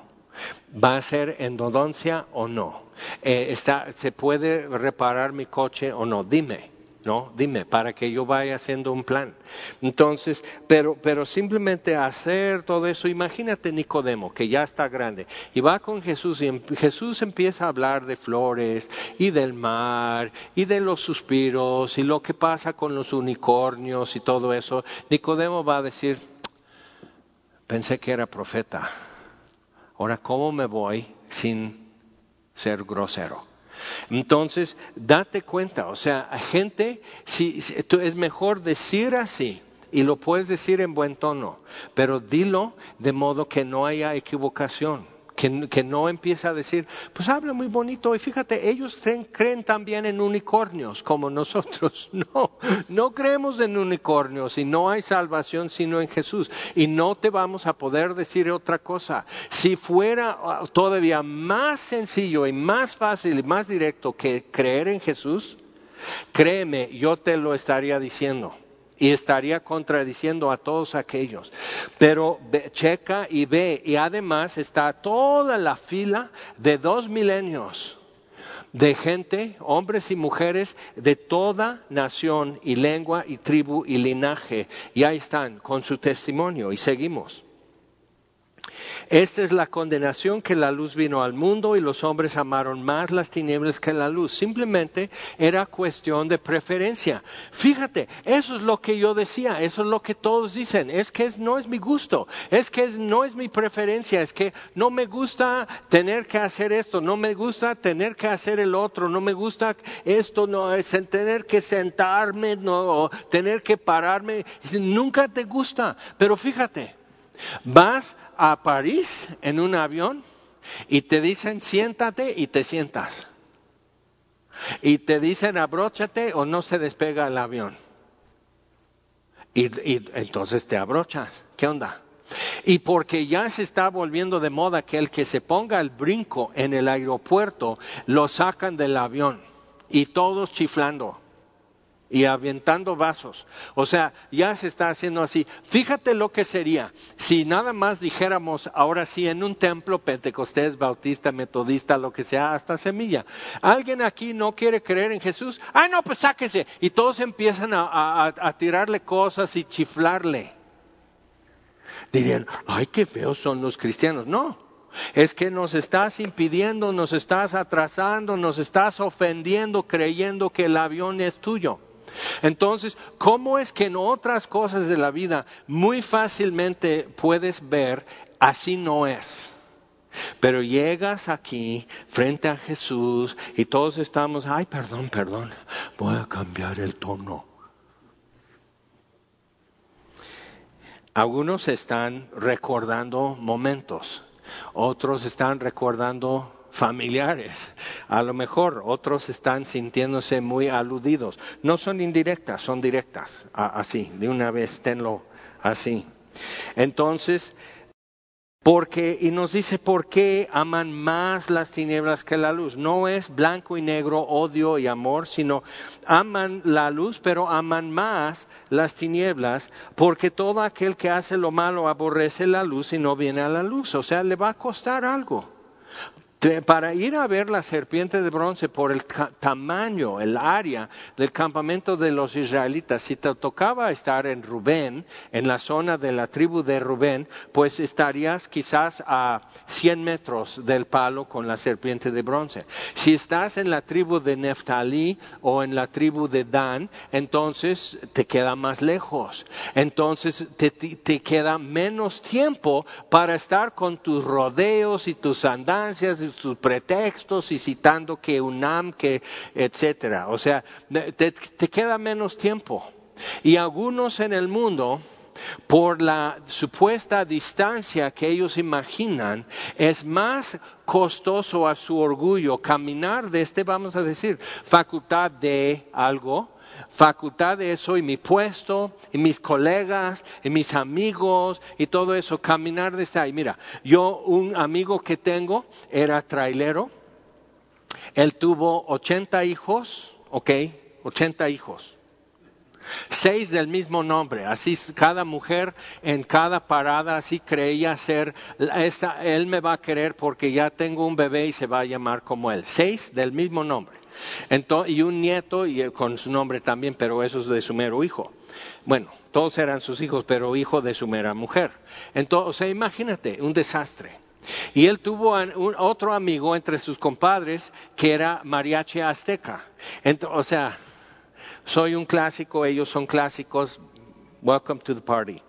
¿Va a ser endodoncia o no? Eh, está, ¿Se puede reparar mi coche o no? Dime. ¿no? Dime, para que yo vaya haciendo un plan. Entonces, pero, pero simplemente hacer todo eso, imagínate Nicodemo, que ya está grande, y va con Jesús y em, Jesús empieza a hablar de flores y del mar y de los suspiros y lo que pasa con los unicornios y todo eso. Nicodemo va a decir, pensé que era profeta, ahora ¿cómo me voy sin ser grosero? Entonces, date cuenta, o sea, gente, si, es mejor decir así, y lo puedes decir en buen tono, pero dilo de modo que no haya equivocación que, no empieza a decir, pues habla muy bonito y fíjate, ellos creen, también en unicornios como nosotros. No, no creemos en unicornios y no hay salvación sino en Jesús. Y no te vamos a poder decir otra cosa. Si fuera ah, todavía más sencillo y más fácil y más directo que creer en Jesús, créeme, yo te lo estaría diciendo y estaría contradiciendo a todos aquellos. Pero checa y ve, y además está toda la fila de dos milenios de gente, hombres y mujeres de toda nación y lengua y tribu y linaje. Y ahí están con su testimonio y seguimos. Esta es la condenación que la luz vino al mundo y los hombres amaron más las tinieblas que la luz. Simplemente era cuestión de preferencia. Fíjate, eso es lo que yo decía, eso es lo que todos dicen. Es que no es mi gusto, es que no es mi preferencia, es que no me gusta tener que hacer esto, no me gusta tener que hacer el otro, no me gusta esto, no es tener que sentarme, no tener que pararme. Nunca te gusta, pero fíjate, Vas a París en un avión y te dicen siéntate y te sientas. Y te dicen abróchate o no se despega el avión. Y, entonces te abrochas. ¿Qué onda? Y porque ya se está volviendo de moda que el que se ponga el brinco en el aeropuerto lo sacan del avión y todos chiflando y avientando vasos. O sea, ya se está haciendo así. Fíjate lo que sería si nada más dijéramos ahora sí en un templo pentecostés, bautista, metodista, lo que sea, hasta semilla. ¿Alguien aquí no quiere creer en Jesús? Ah, no, pues sáquese. Y todos empiezan a, a tirarle cosas y chiflarle. Dirían, ay, qué feos son los cristianos. No, es que nos estás impidiendo, nos estás atrasando, nos estás ofendiendo creyendo que el avión es tuyo. Entonces, ¿cómo es que en otras cosas de la vida muy fácilmente puedes ver así no es? Pero llegas aquí frente a Jesús y todos estamos, ay, perdón, perdón, voy a cambiar el tono. Algunos están recordando momentos, otros están recordando familiares. A lo mejor otros están sintiéndose muy aludidos. No son indirectas, son directas. Así, de una vez, tenlo así. Entonces, porque, y nos dice por qué aman más las tinieblas que la luz. No es blanco y negro, odio y amor, sino aman la luz, pero aman más las tinieblas, porque todo aquel que hace lo malo aborrece la luz y no viene a la luz. O sea, le va a costar algo para ir a ver la serpiente de bronce por el tamaño, el área del campamento de los israelitas, si te tocaba estar en Rubén, en la zona de la tribu de Rubén, pues estarías quizás a 100 metros del palo con la serpiente de bronce. Si estás en la tribu de Neftalí o en la tribu de Dan, entonces te queda más lejos. Entonces te, te queda menos tiempo para estar con tus rodeos y tus andancias sus pretextos y citando que UNAM, que etcétera. O sea, te, te queda menos tiempo. Y algunos en el mundo, por la supuesta distancia que ellos imaginan, es más costoso a su orgullo caminar de este, vamos a decir, facultad de algo, facultad de eso y mi puesto y mis colegas y mis amigos y todo eso, caminar desde ahí. Mira, yo un amigo que tengo era trailero, él tuvo 80 hijos, ok, 80 hijos. Seis del mismo nombre, así cada mujer en cada parada así creía ser, él me va a querer porque ya tengo un bebé y se va a llamar como él. Seis del mismo nombre. Y un nieto y eh, con su nombre también, pero eso es de su mero hijo. Bueno, todos eran sus hijos, pero hijo de su mera mujer. Entonces, o sea, imagínate, un desastre. Y él tuvo otro amigo entre sus compadres que era mariachi azteca. o sea, soy un clásico, ellos son clásicos. Welcome to the party.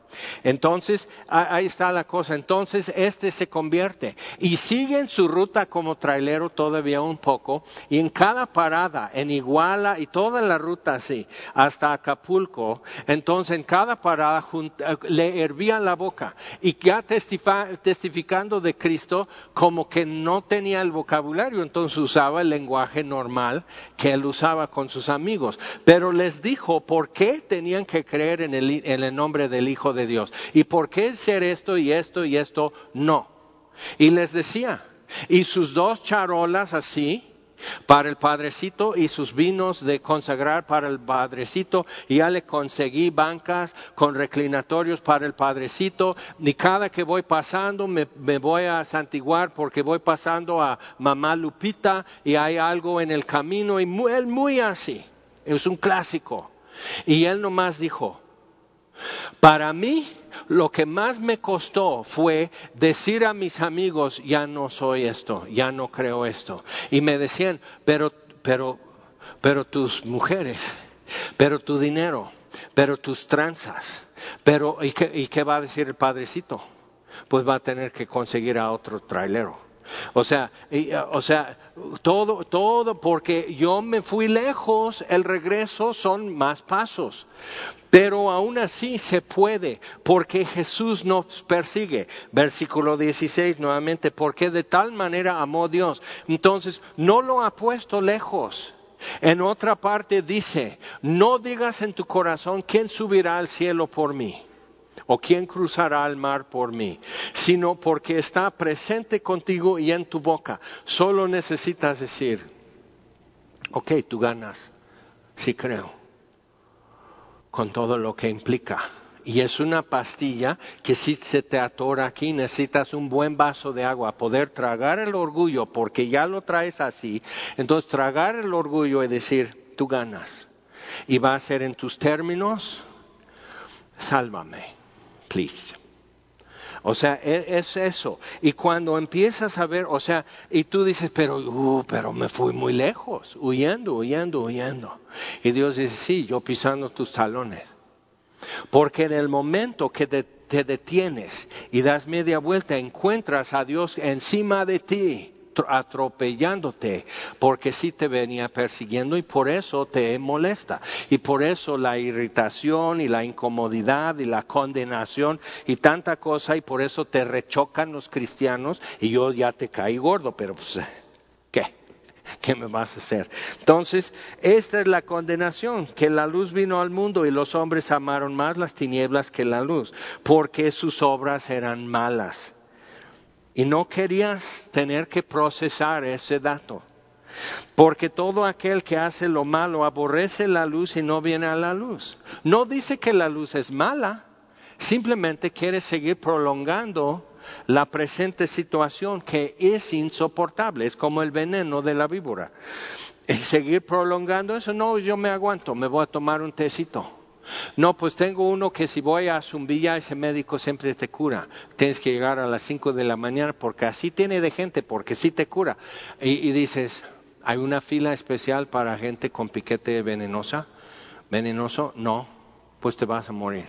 Entonces, ahí está la cosa. Entonces, este se convierte y sigue en su ruta como trailero todavía un poco y en cada parada, en Iguala y toda la ruta así, hasta Acapulco, entonces en cada parada eh, le hervía la boca y ya testificando de Cristo como que no tenía el vocabulario, entonces usaba el lenguaje normal que él usaba con sus amigos. Pero les dijo por qué tenían que creer en el, en nombre del Hijo de Dios. ¿Y por qué ser esto y esto y esto no? Y les decía, y sus dos charolas así, para el padrecito y sus vinos de consagrar para el padrecito y ya le conseguí bancas con reclinatorios para el padrecito y cada que voy pasando me, voy a santiguar porque voy pasando a mamá Lupita y hay algo en el camino y muy, él muy así, es un clásico. Y él nomás dijo, para mí, lo que más me costó fue decir a mis amigos, ya no soy esto, ya no creo esto. Y me decían, pero, pero, pero tus mujeres, pero tu dinero, pero tus tranzas, pero, ¿y qué, y va a decir el padrecito? Pues va a tener que conseguir a otro trailero. O sea, o sea, todo, todo, porque yo me fui lejos, el regreso son más pasos. Pero aún así se puede, porque Jesús nos persigue. Versículo 16 nuevamente, porque de tal manera amó Dios. Entonces, no lo ha puesto lejos. En otra parte dice, no digas en tu corazón, ¿quién subirá al cielo por mí? ¿O quién cruzará el mar por mí? Sino porque está presente contigo y en tu boca. Solo necesitas decir, ok, tú ganas, sí creo con todo lo que implica. Y es una pastilla que si se te atora aquí necesitas un buen vaso de agua, poder tragar el orgullo porque ya lo traes así. Entonces tragar el orgullo y decir, tú ganas. Y va a ser en tus términos, sálvame, please. O sea, e, es eso. Y cuando empiezas a ver, o sea, y tú dices, pero, uh, pero me fui muy lejos, huyendo, huyendo, huyendo. Y Dios dice, sí, yo pisando tus talones. Porque en el momento que te detienes y das media vuelta, encuentras a Dios encima de ti atropellándote, porque sí te venía persiguiendo y por eso te molesta. Y por eso la irritación y la incomodidad y la condenación y tanta cosa y por eso te rechocan los cristianos y yo ya te caí gordo, pero pues, ¿qué? ¿Qué me vas a hacer? Entonces, esta es la condenación, que la luz vino al mundo y los hombres amaron más las tinieblas que la luz, porque sus obras eran malas. Y no querías tener que procesar ese dato. Porque todo aquel que hace lo malo aborrece la luz y no viene a la luz. No dice que la luz es mala, simplemente quiere seguir prolongando la presente situación que es insoportable, es como el veneno de la víbora. Y seguir prolongando eso, no, yo me aguanto, me voy a tomar un tecito. No, pues tengo uno que si voy a Zumbilla, ese médico siempre te cura. Tienes que llegar a las 5 de la mañana porque así tiene de gente, porque sí te cura. Y, dices, ¿hay una fila especial para gente con piquete venenosa? ¿Venenoso? No, pues te vas a morir.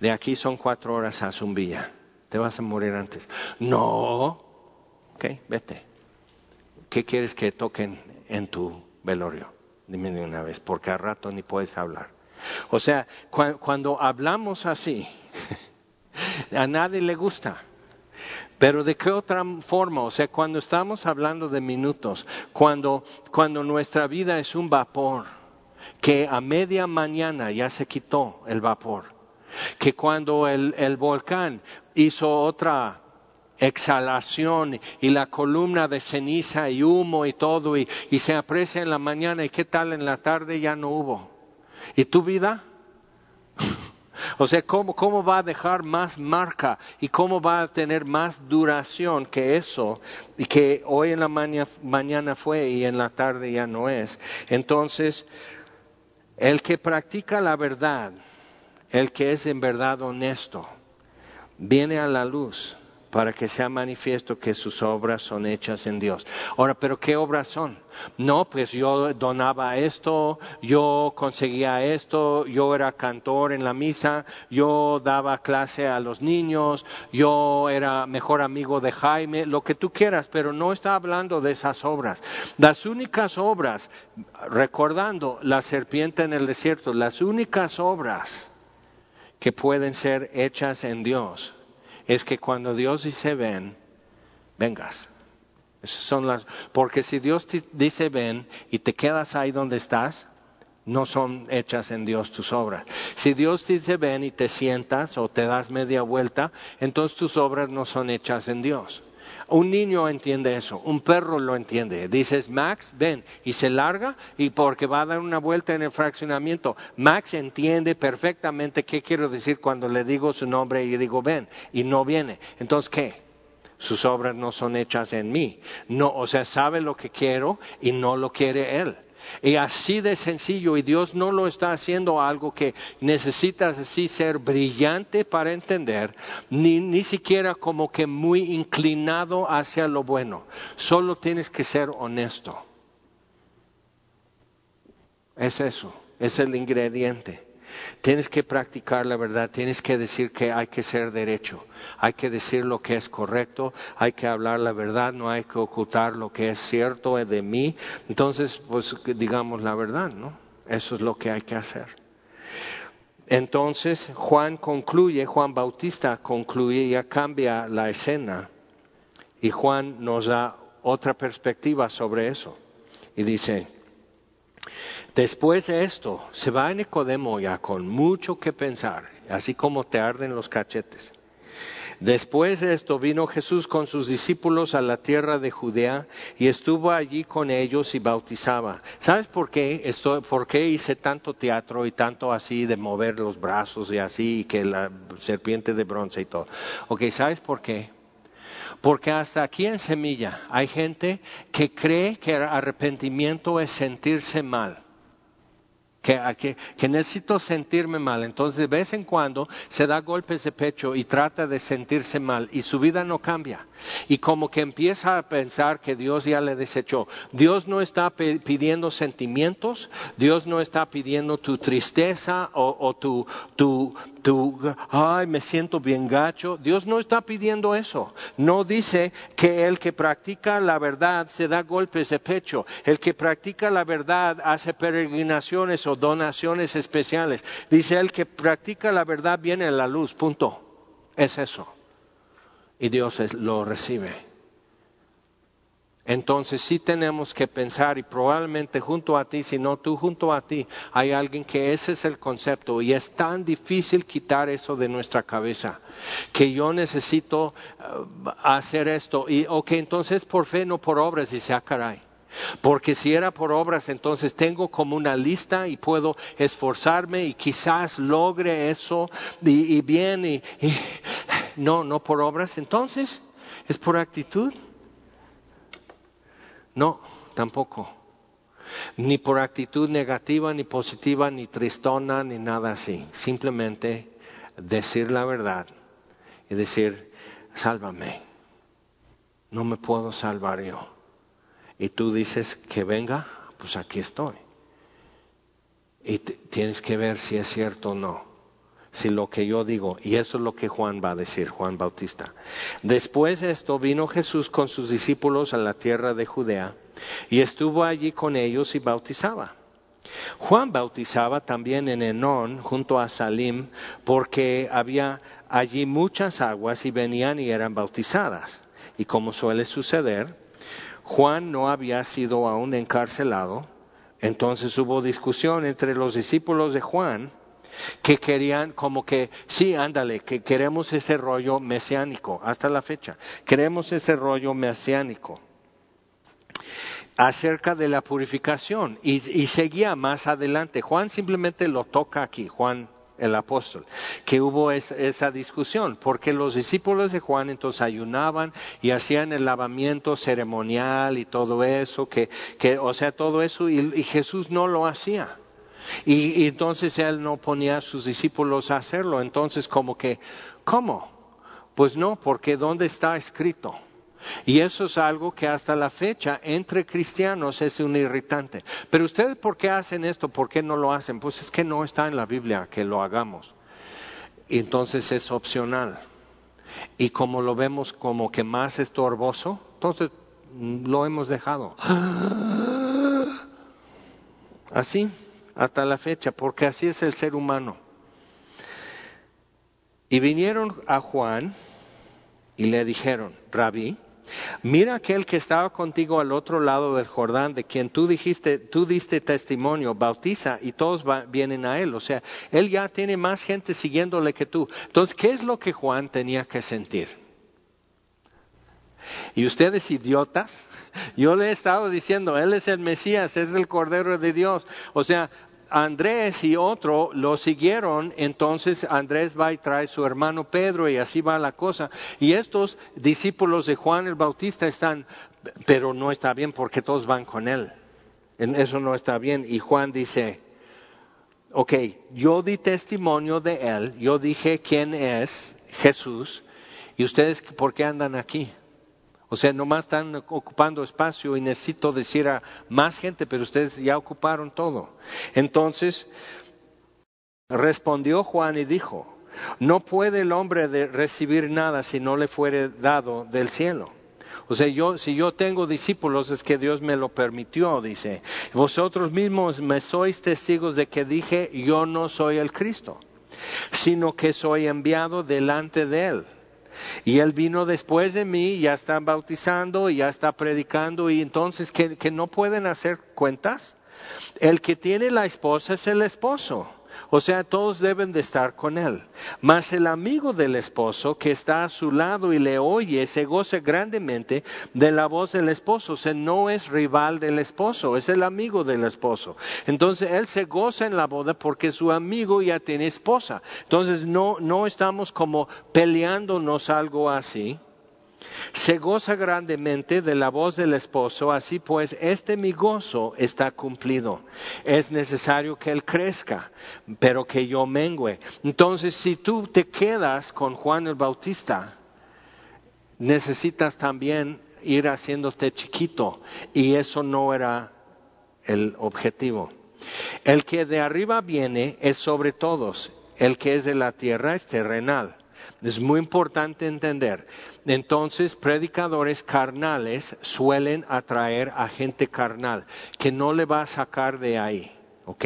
De aquí son cuatro horas a Zumbilla. Te vas a morir antes. No. Ok, vete. ¿Qué quieres que toquen en tu velorio? Dime de una vez, porque a rato ni puedes hablar. O sea, cuando hablamos así, a nadie le gusta. Pero de qué otra forma, o sea, cuando estamos hablando de minutos, cuando, cuando nuestra vida es un vapor, que a media mañana ya se quitó el vapor, que cuando el, el volcán hizo otra exhalación y la columna de ceniza y humo y todo y, y se aprecia en la mañana y qué tal en la tarde ya no hubo. ¿Y tu vida? O sea, ¿cómo, cómo va a dejar más marca y cómo va a tener más duración que eso y que hoy en la mañana fue y en la tarde ya no es. Entonces, el que practica la verdad, el que es en verdad honesto, viene a la luz para que sea manifiesto que sus obras son hechas en Dios. Ahora, ¿pero qué obras son? No, pues yo donaba esto, yo conseguía esto, yo era cantor en la misa, yo daba clase a los niños, yo era mejor amigo de Jaime, lo que tú quieras, pero no está hablando de esas obras. Las únicas obras, recordando la serpiente en el desierto, las únicas obras que pueden ser hechas en Dios es que cuando Dios dice ven, vengas. Son las, porque si Dios te dice ven y te quedas ahí donde estás, no son hechas en Dios tus obras. Si Dios dice ven y te sientas o te das media vuelta, entonces tus obras no son hechas en Dios. Un niño entiende eso, un perro lo entiende. Dices, Max, ven, y se larga y porque va a dar una vuelta en el fraccionamiento. Max entiende perfectamente qué quiero decir cuando le digo su nombre y digo, ven, y no viene. Entonces, ¿qué? Sus obras no son hechas en mí. No, o sea, sabe lo que quiero y no lo quiere él. Y así de sencillo, y Dios no lo está haciendo algo que necesitas así ser brillante para entender, ni, ni siquiera como que muy inclinado hacia lo bueno. Solo tienes que ser honesto. Es eso, es el ingrediente. Tienes que practicar la verdad, tienes que decir que hay que ser derecho, hay que decir lo que es correcto, hay que hablar la verdad, no hay que ocultar lo que es cierto de mí. Entonces, pues digamos la verdad, ¿no? Eso es lo que hay que hacer. Entonces, Juan concluye, Juan Bautista concluye, ya cambia la escena y Juan nos da otra perspectiva sobre eso. Y dice, Después de esto, se va a Nicodemo ya con mucho que pensar, así como te arden los cachetes. Después de esto vino Jesús con sus discípulos a la tierra de Judea y estuvo allí con ellos y bautizaba. ¿Sabes por qué? Esto, ¿Por qué hice tanto teatro y tanto así de mover los brazos y así y que la serpiente de bronce y todo? Ok, ¿sabes por qué? Porque hasta aquí en Semilla hay gente que cree que el arrepentimiento es sentirse mal que, que, necesito sentirme mal. Entonces de vez en cuando se da golpes de pecho y trata de sentirse mal y su vida no cambia. Y como que empieza a pensar que Dios ya le desechó. Dios no está pidiendo sentimientos, Dios no está pidiendo tu tristeza o, tu, ay, me siento bien gacho. Dios no está pidiendo eso. No dice que el que practica la verdad se da golpes de pecho. El que practica la verdad hace peregrinaciones o donaciones especiales. Dice el que practica la verdad viene a la luz. Punto. Es eso. Y Dios lo recibe. Entonces sí tenemos que pensar y probablemente junto a ti, si no tú junto a ti, hay alguien que ese es el concepto y es tan difícil quitar eso de nuestra cabeza, que yo necesito uh, hacer esto y ok, entonces por fe no por obras y se ah, caray. Porque si era por obras, entonces tengo como una lista y puedo esforzarme y quizás logre eso y, bien y no, no por obras, entonces es por actitud. No, tampoco. Ni por actitud negativa, ni positiva, ni tristona, ni nada así. Simplemente decir la verdad y decir, sálvame. No me puedo salvar yo. Y tú dices que venga, pues aquí estoy. Y tienes que ver si es cierto o no si lo que yo digo, y eso es lo que Juan va a decir, Juan Bautista. Después de esto vino Jesús con sus discípulos a la tierra de Judea y estuvo allí con ellos y bautizaba. Juan bautizaba también en Enón junto a Salim porque había allí muchas aguas y venían y eran bautizadas. Y como suele suceder, Juan no había sido aún encarcelado, entonces hubo discusión entre los discípulos de Juan que querían como que, sí, ándale, que queremos ese rollo mesiánico, hasta la fecha, queremos ese rollo mesiánico acerca de la purificación y, seguía más adelante. Juan simplemente lo toca aquí, Juan el apóstol, que hubo esa discusión, porque los discípulos de Juan entonces ayunaban y hacían el lavamiento ceremonial y todo eso, que, que o sea, todo eso, y, Jesús no lo hacía. Y, y, entonces él no ponía a sus discípulos a hacerlo. Entonces, como que, ¿cómo? Pues no, porque ¿dónde está escrito? Y eso es algo que hasta la fecha entre cristianos es un irritante. Pero ustedes, ¿por qué hacen esto? ¿Por qué no lo hacen? Pues es que no está en la Biblia que lo hagamos. Entonces es opcional. Y como lo vemos como que más estorboso, entonces lo hemos dejado. Así, hasta la fecha, porque así es el ser humano. Y vinieron a Juan y le dijeron, Rabí, Mira aquel que estaba contigo al otro lado del Jordán, de quien tú dijiste, tú diste testimonio, bautiza y todos vienen a él. O sea, él ya tiene más gente siguiéndole que tú. Entonces, ¿qué es lo que Juan tenía que sentir? Y ustedes idiotas, yo le he estado diciendo, Él es el Mesías, es el Cordero de Dios. O sea, Andrés y otro lo siguieron, entonces Andrés va y trae su hermano Pedro y así va la cosa. Y estos discípulos de Juan el Bautista están, pero no está bien porque todos van con él. Eso no está bien. Y Juan dice, ok, yo di testimonio de él, yo dije quién es Jesús, y ustedes, ¿por qué andan aquí? O sea, nomás están ocupando espacio y necesito decir a más gente, pero ustedes ya ocuparon todo. Entonces, respondió Juan y dijo, no puede el hombre recibir nada si no le fuere dado del cielo. O sea, yo, si yo tengo discípulos es que Dios me lo permitió, dice. Vosotros mismos me sois testigos de que dije, yo no soy el Cristo, sino que soy enviado delante de él. Y él vino después de mí, ya está bautizando, ya está predicando, y entonces, ¿que, que no pueden hacer cuentas? El que tiene la esposa es el esposo. O sea, todos deben de estar con él. Mas el amigo del esposo que está a su lado y le oye se goza grandemente de la voz del esposo. O sea, no es rival del esposo, es el amigo del esposo. Entonces él se goza en la boda porque su amigo ya tiene esposa. Entonces no, no estamos como peleándonos algo así se goza grandemente de la voz del esposo, así pues este mi gozo está cumplido. Es necesario que él crezca, pero que yo mengüe. Entonces, si tú te quedas con Juan el Bautista, necesitas también ir haciéndote chiquito, y eso no era el objetivo. El que de arriba viene es sobre todos, el que es de la tierra es terrenal. Es muy importante entender. Entonces, predicadores carnales suelen atraer a gente carnal que no le va a sacar de ahí, ¿ok?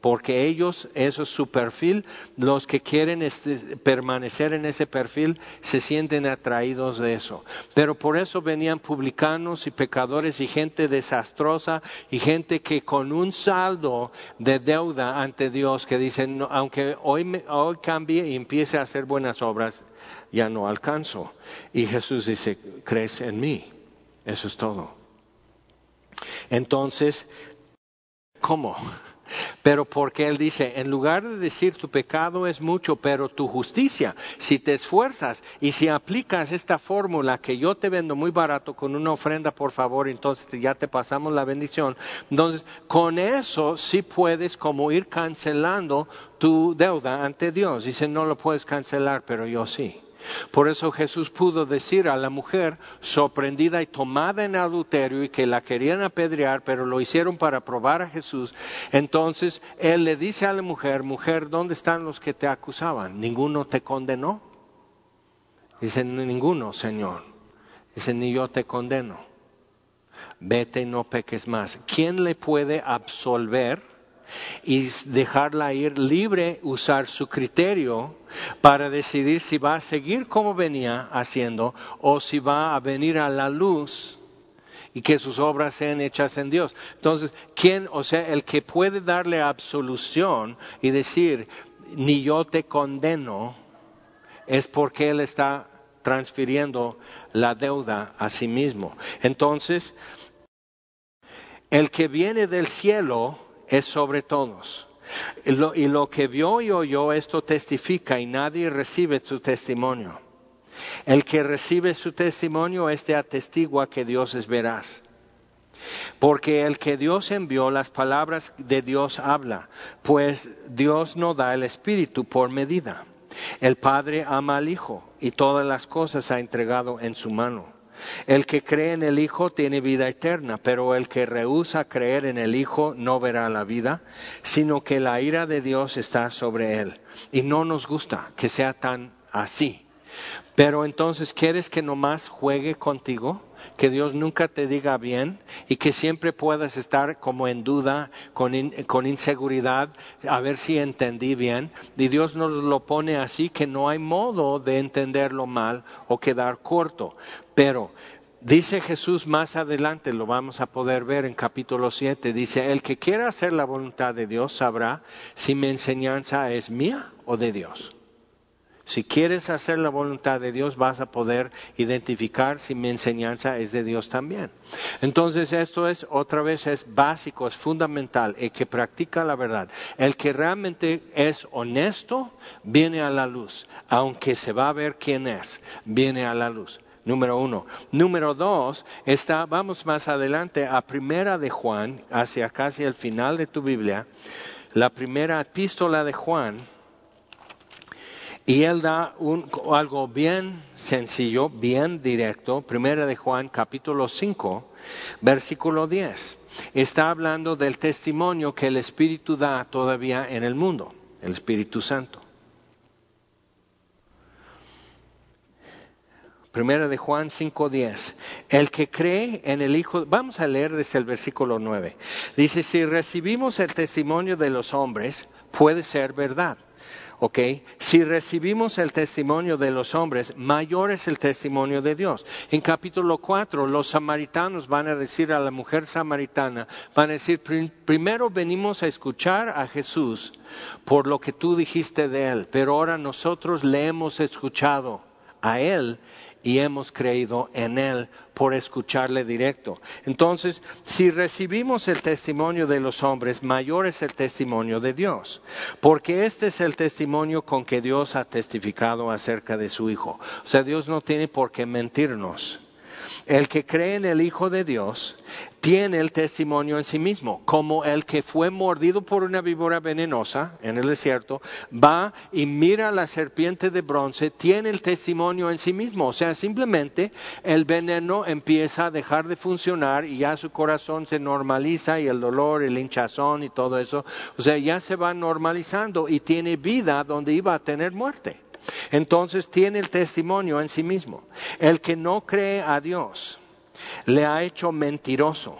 Porque ellos, eso es su perfil, los que quieren este, permanecer en ese perfil se sienten atraídos de eso. Pero por eso venían publicanos y pecadores y gente desastrosa y gente que con un saldo de deuda ante Dios que dicen, aunque hoy, hoy cambie y empiece a hacer buenas obras, ya no alcanzo. Y Jesús dice, crees en mí. Eso es todo. Entonces, ¿cómo? Pero porque Él dice, en lugar de decir tu pecado es mucho, pero tu justicia, si te esfuerzas y si aplicas esta fórmula que yo te vendo muy barato con una ofrenda, por favor, entonces ya te pasamos la bendición. Entonces, con eso sí puedes como ir cancelando tu deuda ante Dios. Dice, no lo puedes cancelar, pero yo sí. Por eso Jesús pudo decir a la mujer sorprendida y tomada en adulterio y que la querían apedrear, pero lo hicieron para probar a Jesús. Entonces Él le dice a la mujer, mujer, ¿dónde están los que te acusaban? ¿Ninguno te condenó? Dice, ninguno, Señor. Dice, ni yo te condeno. Vete y no peques más. ¿Quién le puede absolver? Y dejarla ir libre, usar su criterio para decidir si va a seguir como venía haciendo o si va a venir a la luz y que sus obras sean hechas en Dios. Entonces, ¿quién, o sea, el que puede darle absolución y decir, ni yo te condeno, es porque Él está transfiriendo la deuda a sí mismo. Entonces, el que viene del cielo, es sobre todos. Y lo, que vio y oyó esto testifica y nadie recibe su testimonio. El que recibe su testimonio, este atestigua que Dios es veraz. Porque el que Dios envió, las palabras de Dios habla, pues Dios no da el Espíritu por medida. El Padre ama al Hijo y todas las cosas ha entregado en su mano. El que cree en el Hijo tiene vida eterna, pero el que rehúsa creer en el Hijo no verá la vida, sino que la ira de Dios está sobre él. Y no nos gusta que sea tan así. Pero entonces, ¿quieres que nomás juegue contigo? Que Dios nunca te diga bien y que siempre puedas estar como en duda, con, con, inseguridad, a ver si entendí bien. Y Dios nos lo pone así que no hay modo de entenderlo mal o quedar corto. Pero Dice Jesús más adelante, lo vamos a poder ver en capítulo 7, dice, el que quiera hacer la voluntad de Dios sabrá si mi enseñanza es mía o de Dios. Si quieres hacer la voluntad de Dios, vas a poder identificar si mi enseñanza es de Dios también. Entonces, esto es, otra vez, es básico, es fundamental, el que practica la verdad. El que realmente es honesto, viene a la luz. Aunque se va a ver quién es, viene a la luz. Número uno. Número dos, está, vamos más adelante a Primera de Juan, hacia casi el final de tu Biblia, la primera epístola de Juan, y él da un, algo bien sencillo, bien directo, Primera de Juan capítulo 5, versículo 10. Está hablando del testimonio que el Espíritu da todavía en el mundo, el Espíritu Santo. Primera de Juan 5:10. El que cree en el Hijo, vamos a leer desde el versículo 9. Dice, si recibimos el testimonio de los hombres, puede ser verdad. ¿Ok? Si recibimos el testimonio de los hombres, mayor es el testimonio de Dios. En capítulo 4, los samaritanos van a decir a la mujer samaritana, van a decir, primero venimos a escuchar a Jesús por lo que tú dijiste de él, pero ahora nosotros le hemos escuchado a él y hemos creído en Él por escucharle directo. Entonces, si recibimos el testimonio de los hombres, mayor es el testimonio de Dios, porque este es el testimonio con que Dios ha testificado acerca de su Hijo. O sea, Dios no tiene por qué mentirnos. El que cree en el Hijo de Dios tiene el testimonio en sí mismo, como el que fue mordido por una víbora venenosa en el desierto, va y mira la serpiente de bronce, tiene el testimonio en sí mismo, o sea, simplemente el veneno empieza a dejar de funcionar y ya su corazón se normaliza y el dolor, el hinchazón y todo eso, o sea, ya se va normalizando y tiene vida donde iba a tener muerte. Entonces tiene el testimonio en sí mismo. El que no cree a Dios le ha hecho mentiroso.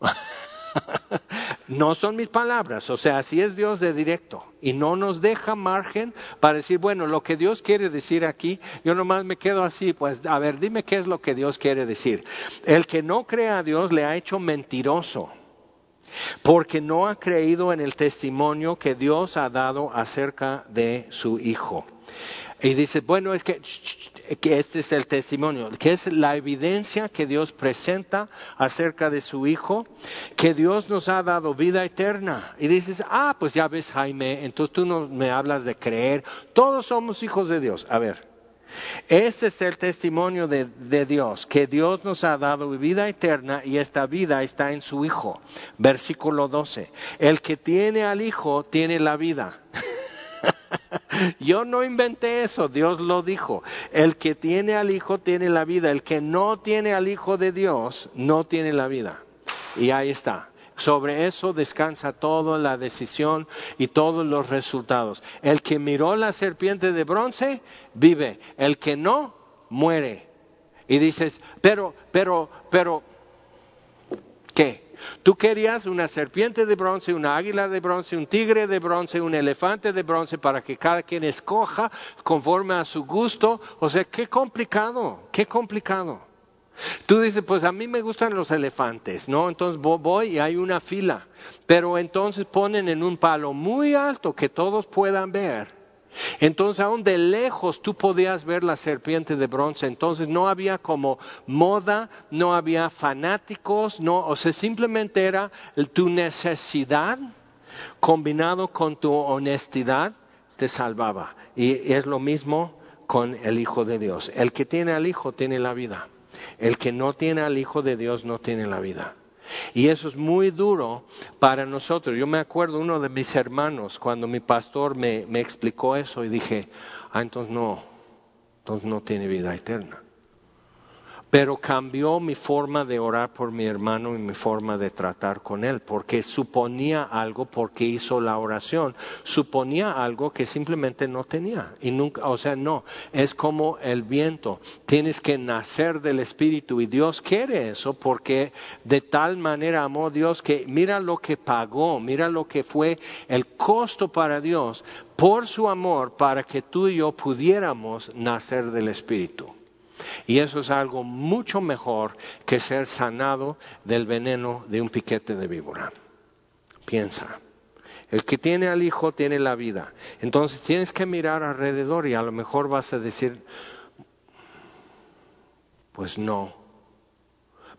no son mis palabras, o sea, así es Dios de directo y no nos deja margen para decir, bueno, lo que Dios quiere decir aquí, yo nomás me quedo así, pues a ver, dime qué es lo que Dios quiere decir. El que no cree a Dios le ha hecho mentiroso porque no ha creído en el testimonio que Dios ha dado acerca de su Hijo. Y dice, bueno, es que, que, este es el testimonio, que es la evidencia que Dios presenta acerca de su Hijo, que Dios nos ha dado vida eterna. Y dices, ah, pues ya ves, Jaime, entonces tú no me hablas de creer, todos somos hijos de Dios. A ver, este es el testimonio de, Dios, que Dios nos ha dado vida eterna y esta vida está en su Hijo. Versículo 12. El que tiene al Hijo tiene la vida. Yo no inventé eso, Dios lo dijo. El que tiene al Hijo tiene la vida, el que no tiene al Hijo de Dios no tiene la vida. Y ahí está. Sobre eso descansa toda la decisión y todos los resultados. El que miró la serpiente de bronce vive, el que no muere. Y dices, pero, pero, pero, ¿qué? Tú querías una serpiente de bronce, una águila de bronce, un tigre de bronce, un elefante de bronce para que cada quien escoja conforme a su gusto. O sea, qué complicado, qué complicado. Tú dices, pues a mí me gustan los elefantes, ¿no? Entonces voy y hay una fila, pero entonces ponen en un palo muy alto que todos puedan ver entonces, aún de lejos tú podías ver la serpiente de bronce. Entonces, no había como moda, no había fanáticos, no, o sea, simplemente era tu necesidad combinado con tu honestidad, te salvaba. Y es lo mismo con el Hijo de Dios. El que tiene al Hijo tiene la vida. El que no tiene al Hijo de Dios no tiene la vida. Y eso es muy duro para nosotros. Yo me acuerdo uno de mis hermanos cuando mi pastor me, me explicó eso y dije, ah, entonces no, entonces no tiene vida eterna pero cambió mi forma de orar por mi hermano y mi forma de tratar con él, porque suponía algo porque hizo la oración, suponía algo que simplemente no tenía. Y nunca, o sea, no, es como el viento, tienes que nacer del Espíritu y Dios quiere eso porque de tal manera amó Dios que mira lo que pagó, mira lo que fue el costo para Dios por su amor para que tú y yo pudiéramos nacer del Espíritu. Y eso es algo mucho mejor que ser sanado del veneno de un piquete de víbora. Piensa. El que tiene al Hijo tiene la vida. Entonces tienes que mirar alrededor y a lo mejor vas a decir, pues no.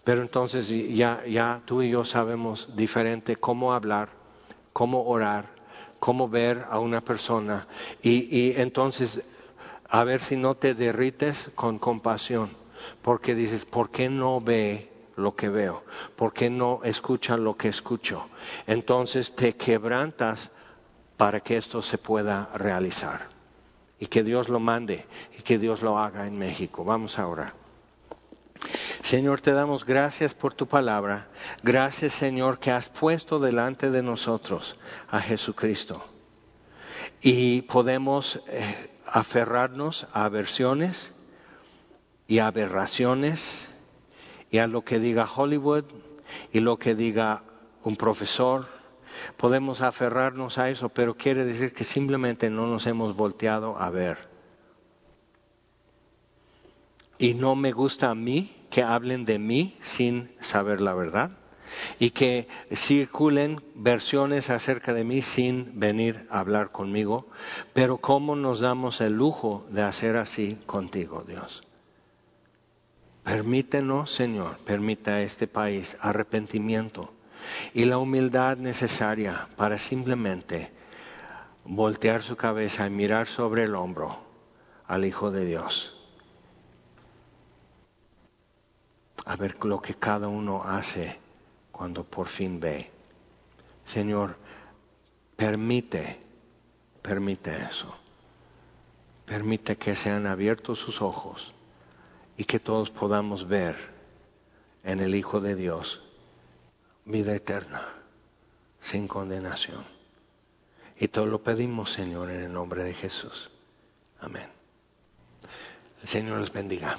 Pero entonces ya, ya tú y yo sabemos diferente cómo hablar, cómo orar, cómo ver a una persona. Y, y entonces a ver si no te derrites con compasión, porque dices, ¿por qué no ve lo que veo? ¿Por qué no escucha lo que escucho? Entonces te quebrantas para que esto se pueda realizar. Y que Dios lo mande y que Dios lo haga en México. Vamos a orar. Señor, te damos gracias por tu palabra. Gracias, Señor, que has puesto delante de nosotros a Jesucristo. Y podemos eh, aferrarnos a aversiones y aberraciones y a lo que diga Hollywood y lo que diga un profesor. Podemos aferrarnos a eso, pero quiere decir que simplemente no nos hemos volteado a ver. Y no me gusta a mí que hablen de mí sin saber la verdad y que circulen versiones acerca de mí sin venir a hablar conmigo, pero ¿cómo nos damos el lujo de hacer así contigo, Dios? Permítenos, Señor, permita a este país arrepentimiento y la humildad necesaria para simplemente voltear su cabeza y mirar sobre el hombro al Hijo de Dios. A ver lo que cada uno hace cuando por fin ve. Señor, permite, permite eso. Permite que sean abiertos sus ojos y que todos podamos ver en el Hijo de Dios vida eterna, sin condenación. Y todo lo pedimos, Señor, en el nombre de Jesús. Amén. Señor los bendiga.